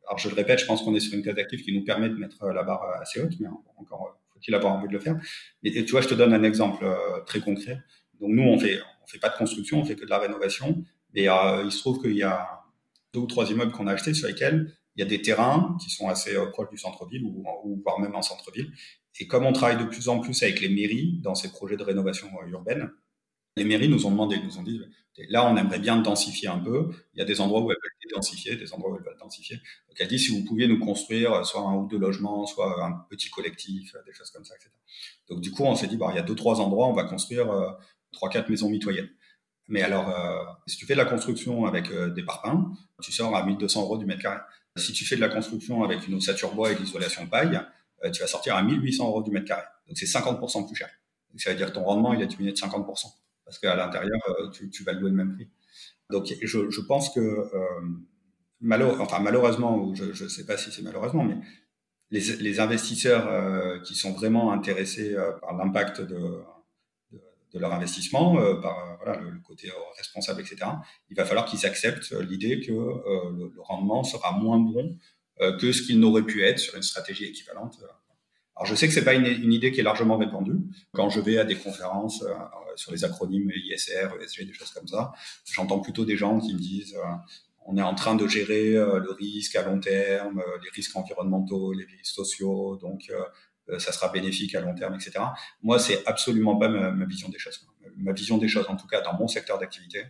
B: alors je le répète, je pense qu'on est sur une classe d'actifs qui nous permet de mettre la barre assez haute, mais encore faut-il avoir envie de le faire. Et, tu vois, je te donne un exemple très concret. Donc nous, on fait, on fait pas de construction, on fait que de la rénovation. Et euh, il se trouve qu'il y a deux ou trois immeubles qu'on a achetés sur lesquels il y a des terrains qui sont assez euh, proches du centre-ville ou, ou, voire même en centre-ville. Et comme on travaille de plus en plus avec les mairies dans ces projets de rénovation euh, urbaine, les mairies nous ont demandé, nous ont dit, là, on aimerait bien densifier un peu. Il y a des endroits où elles veulent densifier, des endroits où elles veulent densifier. Donc, elle dit, si vous pouviez nous construire soit un ou deux logements, soit un petit collectif, des choses comme ça, etc. Donc, du coup, on s'est dit, bah, il y a deux, trois endroits, on va construire trois, quatre maisons mitoyennes. Mais alors, euh, si tu fais de la construction avec euh, des parpaings, tu sors à 1200 euros du mètre carré. Si tu fais de la construction avec une ossature bois et de l'isolation paille, euh, tu vas sortir à 1800 euros du mètre carré. Donc c'est 50% plus cher. Donc, ça veut dire que ton rendement, il a diminué de 50%. Parce qu'à l'intérieur, tu, tu, vas louer le même prix. Donc je, je pense que, euh, enfin malheureusement, ou je ne sais pas si c'est malheureusement, mais les, les investisseurs qui sont vraiment intéressés par l'impact de de leur investissement, euh, par euh, voilà, le, côté euh, responsable, etc., il va falloir qu'ils acceptent l'idée que le, rendement sera moins bon que ce qu'il n'aurait pu être sur une stratégie équivalente. Alors je sais que c'est pas une, idée qui est largement répandue. Quand je vais à des conférences sur les acronymes ISR, ESG, des choses comme ça, j'entends plutôt des gens qui me disent on est en train de gérer le risque à long terme, les risques environnementaux, les risques sociaux, donc ça sera bénéfique à long terme, etc. Moi, c'est absolument pas ma, vision des choses. Ma vision des choses, en tout cas dans mon secteur d'activité,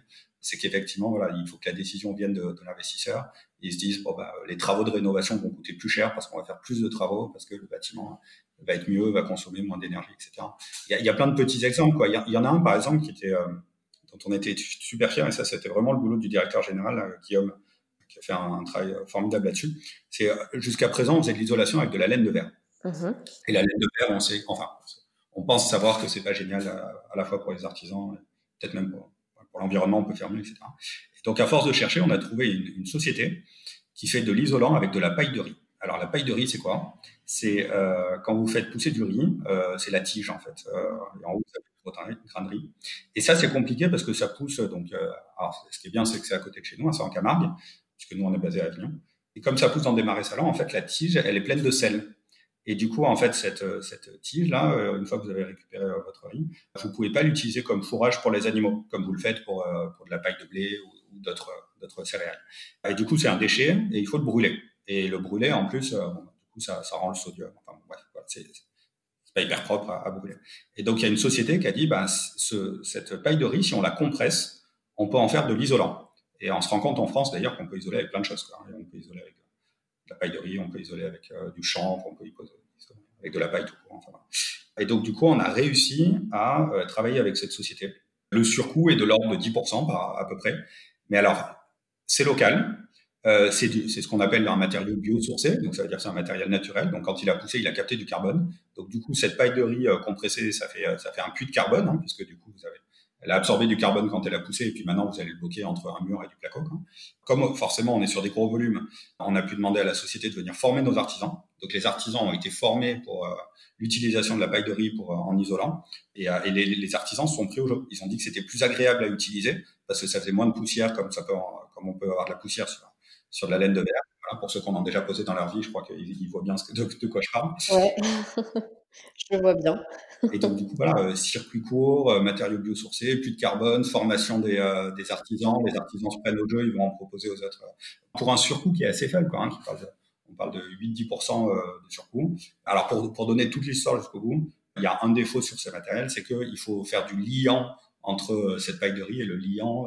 B: c'est qu'effectivement, voilà, il faut que la décision vienne de, de l'investisseur. Ils se disent, bon, bah, les travaux de rénovation vont coûter plus cher parce qu'on va faire plus de travaux, parce que le bâtiment va être mieux, va consommer moins d'énergie, etc. Il y, a, y, a, plein de petits exemples. Quoi. Il, y, en a un, par exemple, qui était, euh, dont on était super fiers, et ça, c'était vraiment le boulot du directeur général, euh, Guillaume, qui a fait un, un travail formidable là-dessus. C'est jusqu'à présent, on faisait de l'isolation avec de la laine de verre. Mhm. Et la laine de verre, on sait, enfin, on pense savoir que c'est pas génial à, la fois pour les artisans, peut-être même pour, l'environnement, on peut faire mieux, etc. donc, à force de chercher, on a trouvé une, société qui fait de l'isolant avec de la paille de riz. Alors, la paille de riz, c'est quoi? C'est euh, quand vous faites pousser du riz, euh, c'est la tige en fait. Euh, et en haut, vous avez une grain de riz. Et ça, c'est compliqué parce que ça pousse. Donc, euh, alors, ce qui est bien, c'est que c'est à côté de chez nous, hein, c'est en Camargue, puisque nous, on est basé à Avignon. Et comme ça pousse dans des marais salants, en fait, la tige, elle est pleine de sel. Et du coup, en fait, cette, euh, cette tige-là, euh, une fois que vous avez récupéré euh, votre riz, vous pouvez pas l'utiliser comme fourrage pour les animaux, comme vous le faites pour, pour de la paille de blé ou, d'autres, d'autres céréales. Et du coup, c'est un déchet et il faut le brûler. Et le brûler, en plus, du coup, ça, ça rend le sodium. Enfin, bref, c'est, pas hyper propre à, brûler. Et donc il y a une société qui a dit, ben, cette paille de riz, si on la compresse, on peut en faire de l'isolant. Et on se rend compte en France d'ailleurs qu'on peut isoler avec plein de choses. Quoi. On peut isoler avec paille de riz, on peut isoler avec euh, du chanvre, on peut isoler avec de la paille tout court. Et donc du coup, on a réussi à euh, travailler avec cette société. Le surcoût est de l'ordre de 10% par, à peu près. Mais alors, c'est local, euh, c'est ce qu'on appelle un matériau biosourcé, donc ça veut dire c'est un matériel naturel. Donc quand il a poussé, il a capté du carbone. Donc du coup, cette paille de riz euh, compressée, ça fait ça fait un puits de carbone, hein, puisque du coup vous avez, elle a absorbé du carbone quand elle a poussé, et puis maintenant vous allez le bloquer entre un mur et du placo. Hein. Comme forcément on est sur des gros volumes, on a pu demander à la société de venir former nos artisans. Donc les artisans ont été formés pour euh, l'utilisation de la paille de riz pour en isolant, et, et les, artisans sont pris au jeu. Ils ont dit que c'était plus agréable à utiliser parce que ça faisait moins de poussière, comme ça peut comme on peut avoir de la poussière sur sur de la laine de verre. pour ceux qui en ont déjà posé dans leur vie, je crois qu'ils voient bien de, de, quoi je parle.
A: Ouais, *laughs* je vois bien.
B: Et donc, du coup, voilà, euh, circuit court, euh, matériaux biosourcés, plus de carbone, formation des, euh, des, artisans. Les artisans se prennent au jeu, ils vont en proposer aux autres. Pour un surcoût qui est assez faible, quoi, hein, qui parle on parle de 8-10% de surcoût. Alors, pour, pour donner toute l'histoire jusqu'au bout, il y a un défaut sur ce matériel, c'est qu'il faut faire du liant entre cette paille de riz et le liant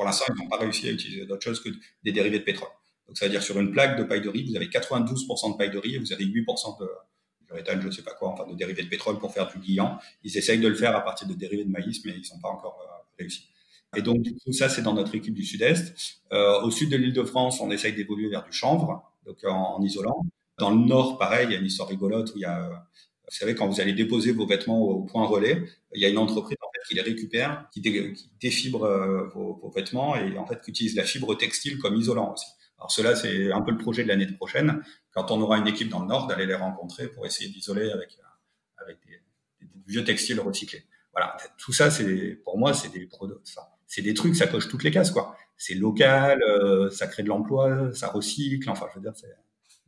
B: pour l'instant, ils n'ont pas réussi à utiliser d'autre chose que des dérivés de pétrole. Donc, ça veut dire sur une plaque de paille de riz, vous avez 92% de paille de riz et vous avez 8% de je ne sais pas quoi, enfin de dérivés de pétrole pour faire du liant. Ils essayent de le faire à partir de dérivés de maïs, mais ils n'ont pas encore euh, réussi. Et donc, du coup, ça, c'est dans notre équipe du Sud-Est. Euh, au sud de l'île de France, on essaye d'évoluer vers du chanvre, donc en, isolant. Dans le Nord, pareil, il y a une histoire rigolote où il y a, vous savez, quand vous allez déposer vos vêtements au, point relais, il y a une entreprise qui les récupère, qui, défibre euh, vos, vêtements et en fait qui utilise la fibre textile comme isolant aussi. Alors cela, c'est un peu le projet de l'année prochaine, quand on aura une équipe dans le Nord, d'aller les rencontrer pour essayer d'isoler avec, euh, des, vieux textiles recyclés. Voilà, tout ça, c'est pour moi, c'est des trucs, ça coche toutes les cases, quoi. C'est local, euh, ça crée de l'emploi, ça recycle. Enfin, je veux dire,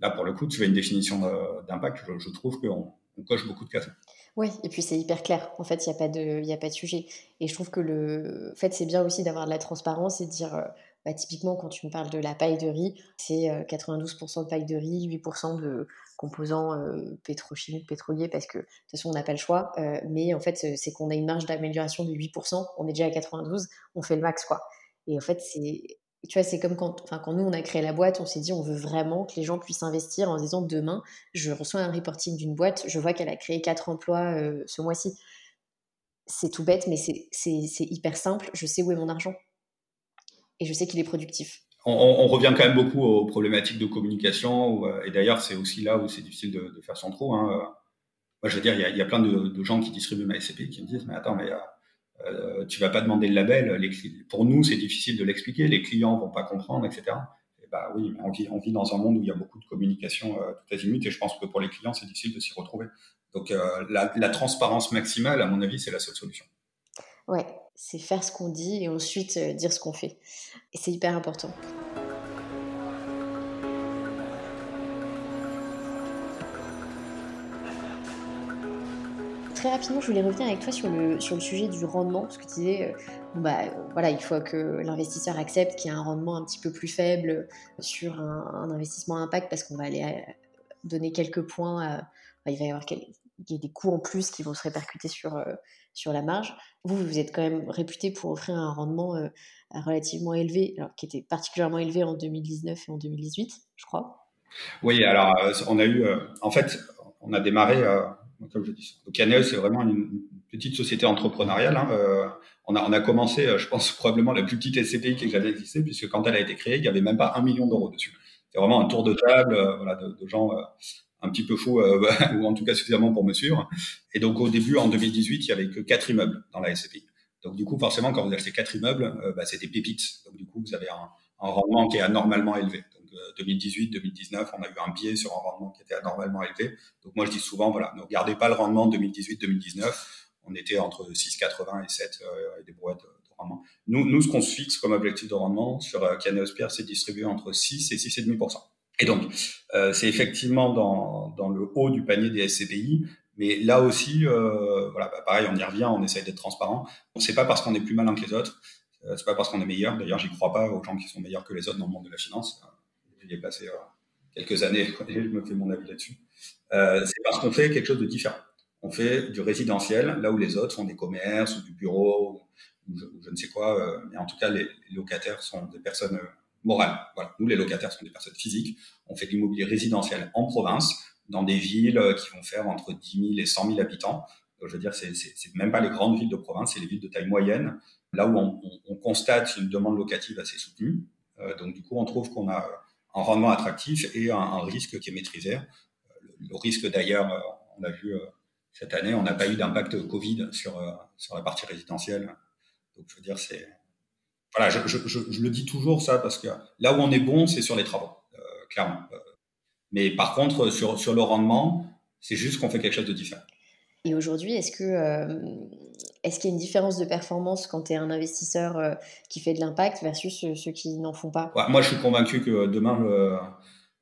B: là pour le coup, tu fais une définition d'impact. Je, trouve qu'on on coche beaucoup de cases.
A: Oui, et puis c'est hyper clair. En fait, il n'y a, pas de, a pas de sujet. Et je trouve que le fait, c'est bien aussi d'avoir de la transparence et de dire, euh, bah, typiquement, quand tu me parles de la paille de riz, c'est 92% euh, de paille de riz, 8% de composants euh, pétrochimiques, pétroliers, parce que de toute façon, on n'a pas le choix. mais en fait, c'est qu'on a une marge d'amélioration de 8%. On est déjà à 92, on fait le max, quoi. Et en fait, c'est tu vois, c'est comme quand, enfin, quand nous, on a créé la boîte, on s'est dit, on veut vraiment que les gens puissent investir en disant, demain, je reçois un reporting d'une boîte, je vois qu'elle a créé quatre emplois euh, ce mois-ci. C'est tout bête, mais c'est hyper simple. Je sais où est mon argent. Et je sais qu'il est productif.
B: On, revient quand même beaucoup aux problématiques de communication. Euh, et d'ailleurs, c'est aussi là où c'est difficile de, faire son trou. Hein. Moi, je veux dire, il y a, plein de, gens qui distribuent ma SCP qui me disent, mais attends, mais... Euh, euh, tu vas pas demander le label. Les, pour nous, c'est difficile de l'expliquer. Les clients vont pas comprendre, etc. Et bah oui, on vit, on vit, dans un monde où il y a beaucoup de communication euh, tout azimut, et je pense que pour les clients, c'est difficile de s'y retrouver. Donc euh, la, la, transparence maximale, à mon avis, c'est la seule solution.
A: Ouais, c'est faire ce qu'on dit et ensuite euh, dire ce qu'on fait. Et c'est hyper important. très rapidement, je voulais revenir avec toi sur le, sur le sujet du rendement, parce que tu disais, euh, bah, voilà, il faut que l'investisseur accepte qu'il y a un rendement un petit peu plus faible sur un, investissement impact, parce qu'on va aller euh, donner quelques points, il va y avoir des coûts en plus qui vont se répercuter sur, euh, sur la marge. Vous, vous êtes quand même réputé pour offrir un rendement relativement élevé, alors, qui était particulièrement élevé en 2019 et en 2018, je crois.
B: Oui, alors on a eu, en fait, on a démarré comme je dis. Donc Yaneos, c'est vraiment une, petite société entrepreneuriale. Hein. Euh, on, a, on a commencé, euh, je pense, probablement la plus petite SCPI qui ait jamais existé, puisque quand elle a été créée, il n'y avait même pas un million d'euros dessus. C'est vraiment un tour de table euh, voilà, de gens un petit peu fous, *laughs* ou en tout cas suffisamment pour me suivre. Et donc au début, en 2018, il y avait que quatre immeubles dans la SCPI. Donc du coup, forcément, quand vous achetez quatre immeubles, bah, c'est des pépites. Donc du coup, vous avez un, rendement qui est anormalement élevé. 2018-2019, on a eu un biais sur un rendement qui était anormalement élevé. Donc moi, je dis souvent, voilà, ne regardez pas le rendement 2018-2019. On était entre 6,80 et 7 euh, et des brouettes de rendement. Nous, nous ce qu'on se fixe comme objectif de rendement sur euh, Pierre, c'est distribué entre 6 et 6,5%. Et donc, euh, c'est effectivement dans, dans le haut du panier des SCPI, mais là aussi, euh, voilà, bah, pareil, on y revient, on essaye d'être transparent. On sait pas parce qu'on est plus malin que les autres, euh, c'est pas parce qu'on est meilleur. D'ailleurs, j'y crois pas aux gens qui sont meilleurs que les autres dans le monde de la finance j'y ai passé euh, quelques années je me fais mon avis là-dessus. Euh, c'est parce qu'on fait quelque chose de différent. on fait du résidentiel là où les autres font des commerces ou du bureau ou je, ne sais quoi. Euh, mais en tout cas, les, locataires sont des personnes euh, morales. Voilà. Nous, les locataires sont des personnes physiques. On fait de l'immobilier résidentiel en province, dans des villes euh, qui vont faire entre 10 000 et 100 000 habitants. Donc, je veux dire, c'est, c'est, même pas les grandes villes de province, c'est les villes de taille moyenne, là où on, on, constate une demande locative assez soutenue. donc, du coup, on trouve qu'on a un rendement attractif et un, risque qui est maîtrisé. Le, risque, d'ailleurs, on l'a vu cette année, on n'a pas eu d'impact Covid sur, sur la partie résidentielle donc, je veux dire, c'est. Voilà, je, je, je, le dis toujours ça parce que là où on est bon, c'est sur les travaux, euh, clairement. Euh, mais par contre, sur, sur le rendement, c'est juste qu'on fait quelque chose de différent.
A: Et aujourd'hui, est-ce que euh, est-ce qu'il y a une différence de performance quand tu es un investisseur qui fait de l'impact versus ceux, qui n'en font pas?
B: Moi, je suis convaincu que demain,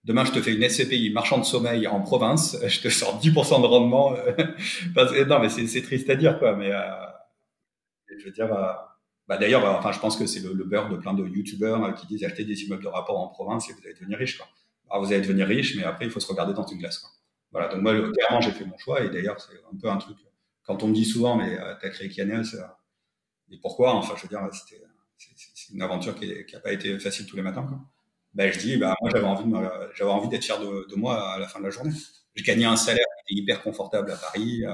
B: demain, je te fais une SCPI, marchand de sommeil en province, *laughs* je te sors 10% de rendement. *laughs* non, mais c'est triste à dire, quoi. Mais je veux dire, bah d'ailleurs, euh, enfin, je pense que c'est le, beurre de plein de youtubeurs euh, qui disent acheter des immeubles de rapport en province et vous allez devenir riche. Quoi. Alors, vous allez devenir riche, mais après, il faut se regarder dans une glace. Quoi. Voilà, donc moi, clairement, j'ai fait mon choix et d'ailleurs, c'est un peu un truc. Quand on me dit souvent, mais euh, t'as créé Kianeos, et pourquoi? Enfin, je veux dire, c'était c'est une aventure qui n'a pas été facile tous les matins. Quoi. Ben, je dis, bah, moi, j'avais envie, j'avais envie d'être fier de, moi à la fin de la journée. Je gagnais un salaire qui était hyper confortable à Paris.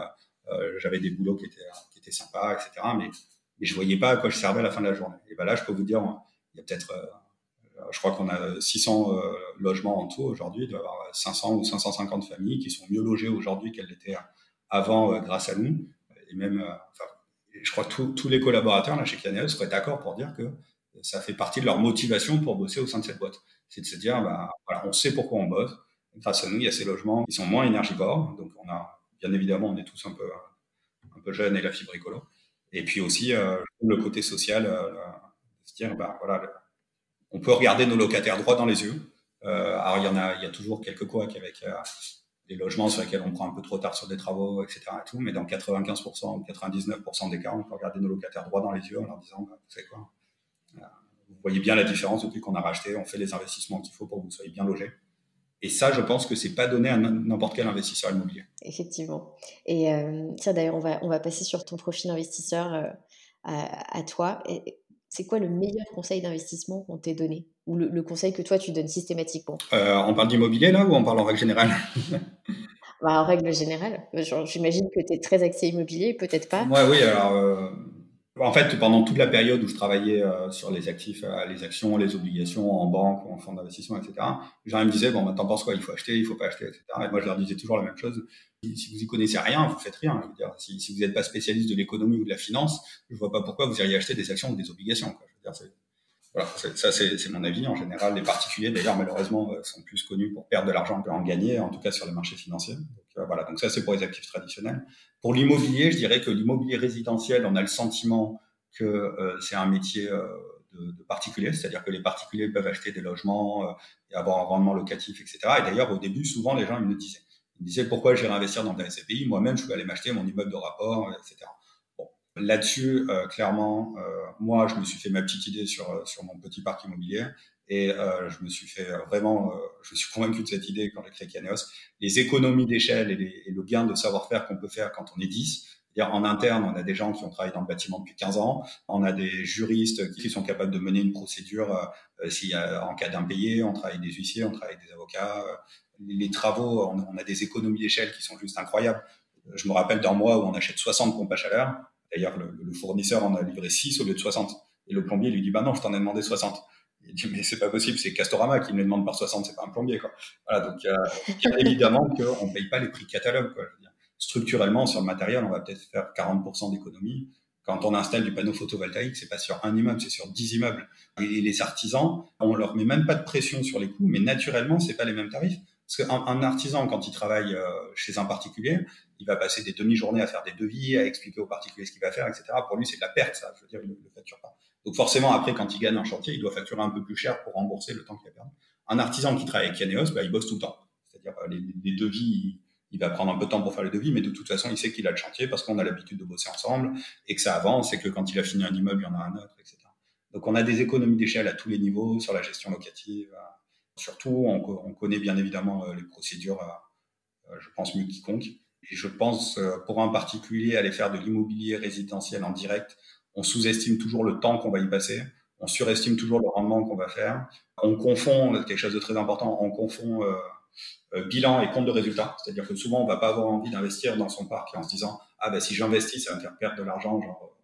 B: J'avais des boulots qui étaient, qui étaient sympas, etc. Mais, mais je voyais pas à quoi je servais à la fin de la journée. Et ben là, je peux vous dire, il y a peut-être, euh, je crois qu'on a 600 euh, logements en tout aujourd'hui. Il doit y avoir 500 ou 550 familles qui sont mieux logées aujourd'hui qu'elles l'étaient avant grâce à nous. Et même, enfin, je crois que tous les collaborateurs là, chez Canal seraient d'accord pour dire que ça fait partie de leur motivation pour bosser au sein de cette boîte. C'est de se dire, bah, voilà, on sait pourquoi on bosse. Grâce à nous, il y a ces logements qui sont moins énergivores. Donc, on a bien évidemment, on est tous un peu, un peu jeunes et la fibre écolo. Et puis aussi, euh, le côté social, euh, se dire, bah, voilà, on peut regarder nos locataires droit dans les yeux. Euh, alors, il y en a, il y a toujours quelques couacs avec des logements sur lesquels on prend un peu trop tard sur des travaux, etc. Et tout, mais dans 95% ou 99% des cas, on peut regarder nos locataires droit dans les yeux en leur disant, bah, vous savez quoi, vous voyez bien la différence depuis qu'on a racheté, on fait les investissements qu'il faut pour que vous soyez bien logés. Et ça, je pense que c'est pas donné à n'importe quel investisseur immobilier.
A: Effectivement. Et euh, ça, d'ailleurs, on va, on va passer sur ton profil investisseur euh, à, toi. C'est quoi le meilleur conseil d'investissement qu'on t'ait donné? Ou le, conseil que toi, tu donnes systématiquement?
B: Euh, On parle d'immobilier là ou on parle en règle générale? *laughs*
A: Bah, En règle générale. J'imagine que tu es très axé immobilier, peut-être pas.
B: Ouais, oui, alors en fait, pendant toute la période où je travaillais euh, sur les actifs, euh, les actions, les obligations en banque en fonds d'investissement, etc., les gens me disaient, bon, maintenant, t'en quoi Il faut acheter, il faut pas acheter, etc. Et moi, je leur disais toujours la même chose. Si vous y connaissez rien, vous faites rien. Je veux dire, si, si vous n'êtes pas spécialiste de l'économie ou de la finance, je vois pas pourquoi vous iriez acheter des actions ou des obligations. Quoi. Je veux dire, voilà, ça c'est mon avis. En général, les particuliers, d'ailleurs, malheureusement, euh, sont plus connus pour perdre de l'argent que en gagner, en tout cas sur les marchés financiers. Donc, voilà, donc ça c'est pour les actifs traditionnels. Pour l'immobilier, je dirais que l'immobilier résidentiel, on a le sentiment que euh, c'est un métier euh, de, de, particulier, c'est-à-dire que les particuliers peuvent acheter des logements euh, et avoir un rendement locatif, etc. Et d'ailleurs, au début, souvent, les gens ils me disaient, ils me disaient pourquoi j'irais investir dans des SCPI Moi-même, je peux aller m'acheter mon immeuble de rapport, etc. Bon, là-dessus, clairement, moi, je me suis fait ma petite idée sur sur mon petit parc immobilier et euh, je me suis fait vraiment, euh, je suis convaincu de cette idée quand j'ai créé Kianeos. Les économies d'échelle et, et, le gain de savoir-faire qu'on peut faire quand on est 10, en interne, on a des gens qui ont travaillé dans le bâtiment depuis 15 ans. On a des juristes qui sont capables de mener une procédure euh, y a, en cas d'impayé. On travaille des huissiers, on travaille des avocats. Euh, les, travaux, on, a des économies d'échelle qui sont juste incroyables. Je me rappelle d'un mois où on achète 60 pompes à chaleur. D'ailleurs, le, fournisseur en a livré 6 au lieu de 60. Et le plombier lui dit, bah non, je t'en ai demandé 60. Il dit, mais c'est pas possible, c'est Castorama qui me les demande par 60, c'est pas un plombier, quoi. Voilà, donc, euh, *laughs* évidemment qu'on paye pas les prix catalogue, quoi. Structurellement, sur le matériel, on va peut-être faire 40% d'économie. Quand on installe du panneau photovoltaïque, c'est pas sur un immeuble, c'est sur 10 immeubles. Et les artisans, on leur met même pas de pression sur les coûts, mais naturellement, c'est pas les mêmes tarifs. Parce qu'un artisan, quand il travaille euh, chez un particulier, il va passer des demi-journées à faire des devis, à expliquer au particulier ce qu'il va faire, etc. Pour lui, c'est de la perte, ça. Je veux dire, il ne le facture pas. Donc forcément, après, quand il gagne un chantier, il doit facturer un peu plus cher pour rembourser le temps qu'il a perdu. Un artisan qui travaille avec Kianeos, bah, il bosse tout le temps. C'est-à-dire euh, les, les devis, il va prendre un peu de temps pour faire le devis, mais de toute façon, il sait qu'il a le chantier parce qu'on a l'habitude de bosser ensemble et que ça avance et que quand il a fini un immeuble, il y en a un autre, etc. Donc, on a des économies d'échelle à tous les niveaux sur la gestion locative. Surtout, on, connaît bien évidemment euh, les procédures, euh, je pense mieux quiconque. Et je pense, euh, pour un particulier, aller faire de l'immobilier résidentiel en direct, on sous-estime toujours le temps qu'on va y passer, on surestime toujours le rendement qu'on va faire. On confond, quelque chose de très important, on confond euh, euh, bilan et compte de résultat. C'est-à-dire que souvent, on va pas avoir envie d'investir dans son parc en se disant, ah ben si j'investis, ça va me faire perdre de l'argent.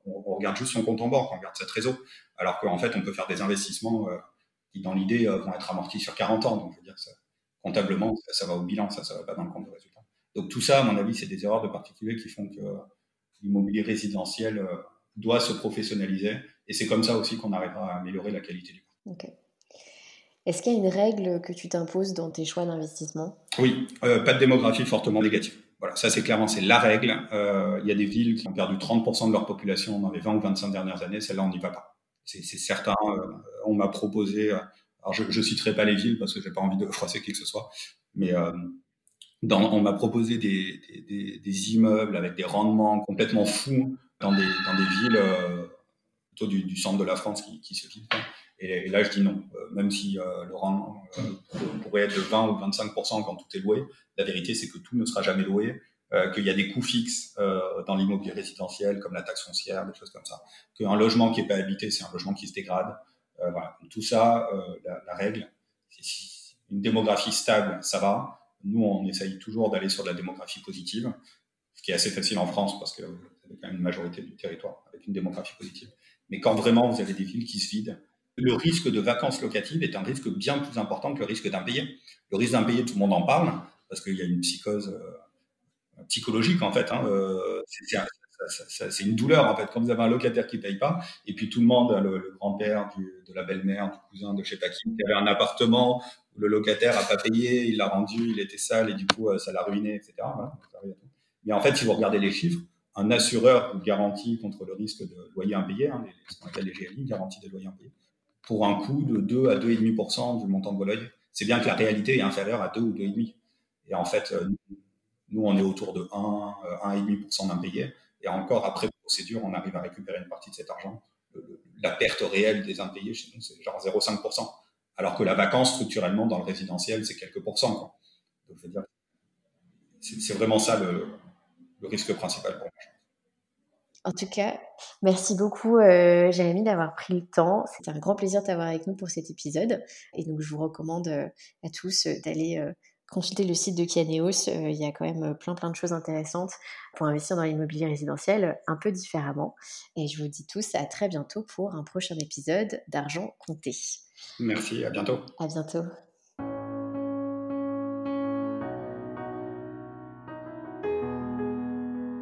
B: on, regarde juste son compte en banque, on regarde cette réseau. Alors qu'en fait, on peut faire des investissements qui, dans l'idée, vont être amortis sur 40 ans. Donc, je veux dire, ça, comptablement, ça, va au bilan, ça ne va pas dans le compte de résultat. Donc tout ça, à mon avis, c'est des erreurs de particuliers qui font que l'immobilier résidentiel euh, doit se professionnaliser. Et c'est comme ça aussi qu'on arrivera à améliorer la qualité du
A: parc. Est-ce qu'il y a une règle que tu t'imposes dans tes choix d'investissement?
B: Oui, euh, pas de démographie fortement négative. Voilà, ça c'est clairement c'est la règle. Euh, il y a des villes qui ont perdu 30% de leur population dans les 20 ou 25 dernières années. Celle-là, on n'y va pas. C'est certain. on m'a proposé alors, je ne citerai pas les villes parce que j'ai pas envie de *laughs* froisser qui que ce soit, mais euh, dans, on m'a proposé des, des, des, immeubles avec des rendements complètement fous dans des, villes euh, plutôt du, centre de la France qui, se vident. Et, là, je dis non. Euh, même si euh, le rendement pourrait être de 20 ou 25 quand tout est loué, la vérité, c'est que tout ne sera jamais loué. qu'il y a des coûts fixes dans l'immobilier résidentiel, comme la taxe foncière, des choses comme ça. Qu'un logement qui n'est pas habité, c'est un logement qui se dégrade. Voilà. Tout ça, la, règle, c'est une démographie stable, ça va. Nous, on essaye toujours d'aller sur de la démographie positive, ce qui est assez facile en France parce que avez quand même une majorité du territoire avec une démographie positive. Mais quand vraiment vous avez des villes qui se vident, le risque de vacances locatives est un risque bien plus important que le risque d'impayé. Le risque d'impayé, tout le monde en parle parce qu'il y a une psychose euh, psychologique en fait. Hein, c'est une douleur en fait. Quand vous avez un locataire qui paye pas, et puis tout le monde, le, grand-père, de la belle-mère, du cousin, de je sais pas qui, avait un appartement le locataire a pas payé, il l'a rendu, il était sale et du coup euh, ça l'a ruiné, etc. Mais en fait, si vous regardez les chiffres, un assureur garantit contre le risque de loyer impayé, hein, ce qu'on appelle les GLI, garantie de loyer impayé, pour un coût de 2 à 2,5% du montant de vos loyers. C'est bien que la réalité est inférieure à 2 ou 2,5%. Et en fait, euh, nous, on est autour de 1, 1,5% d'impayés. Et encore, après procédure, on arrive à récupérer une partie de cet argent. la perte réelle des impayés chez nous, c'est genre 0,5%. Alors que la vacance, structurellement, dans le résidentiel, c'est quelques pourcents. Quoi. Donc, je veux dire, c'est vraiment ça le, risque principal pour moi.
A: En tout cas, merci beaucoup, euh, Jérémy, d'avoir pris le temps. C'était un grand plaisir de t'avoir avec nous pour cet épisode. Et donc, je vous recommande euh, à tous euh, d'aller euh, consulter le site de Kianeos, il y a quand même plein plein de choses intéressantes pour investir dans l'immobilier résidentiel un peu différemment. Et je vous dis tous à très bientôt pour un prochain épisode d'Argent Compté.
B: Merci, à bientôt.
A: À bientôt.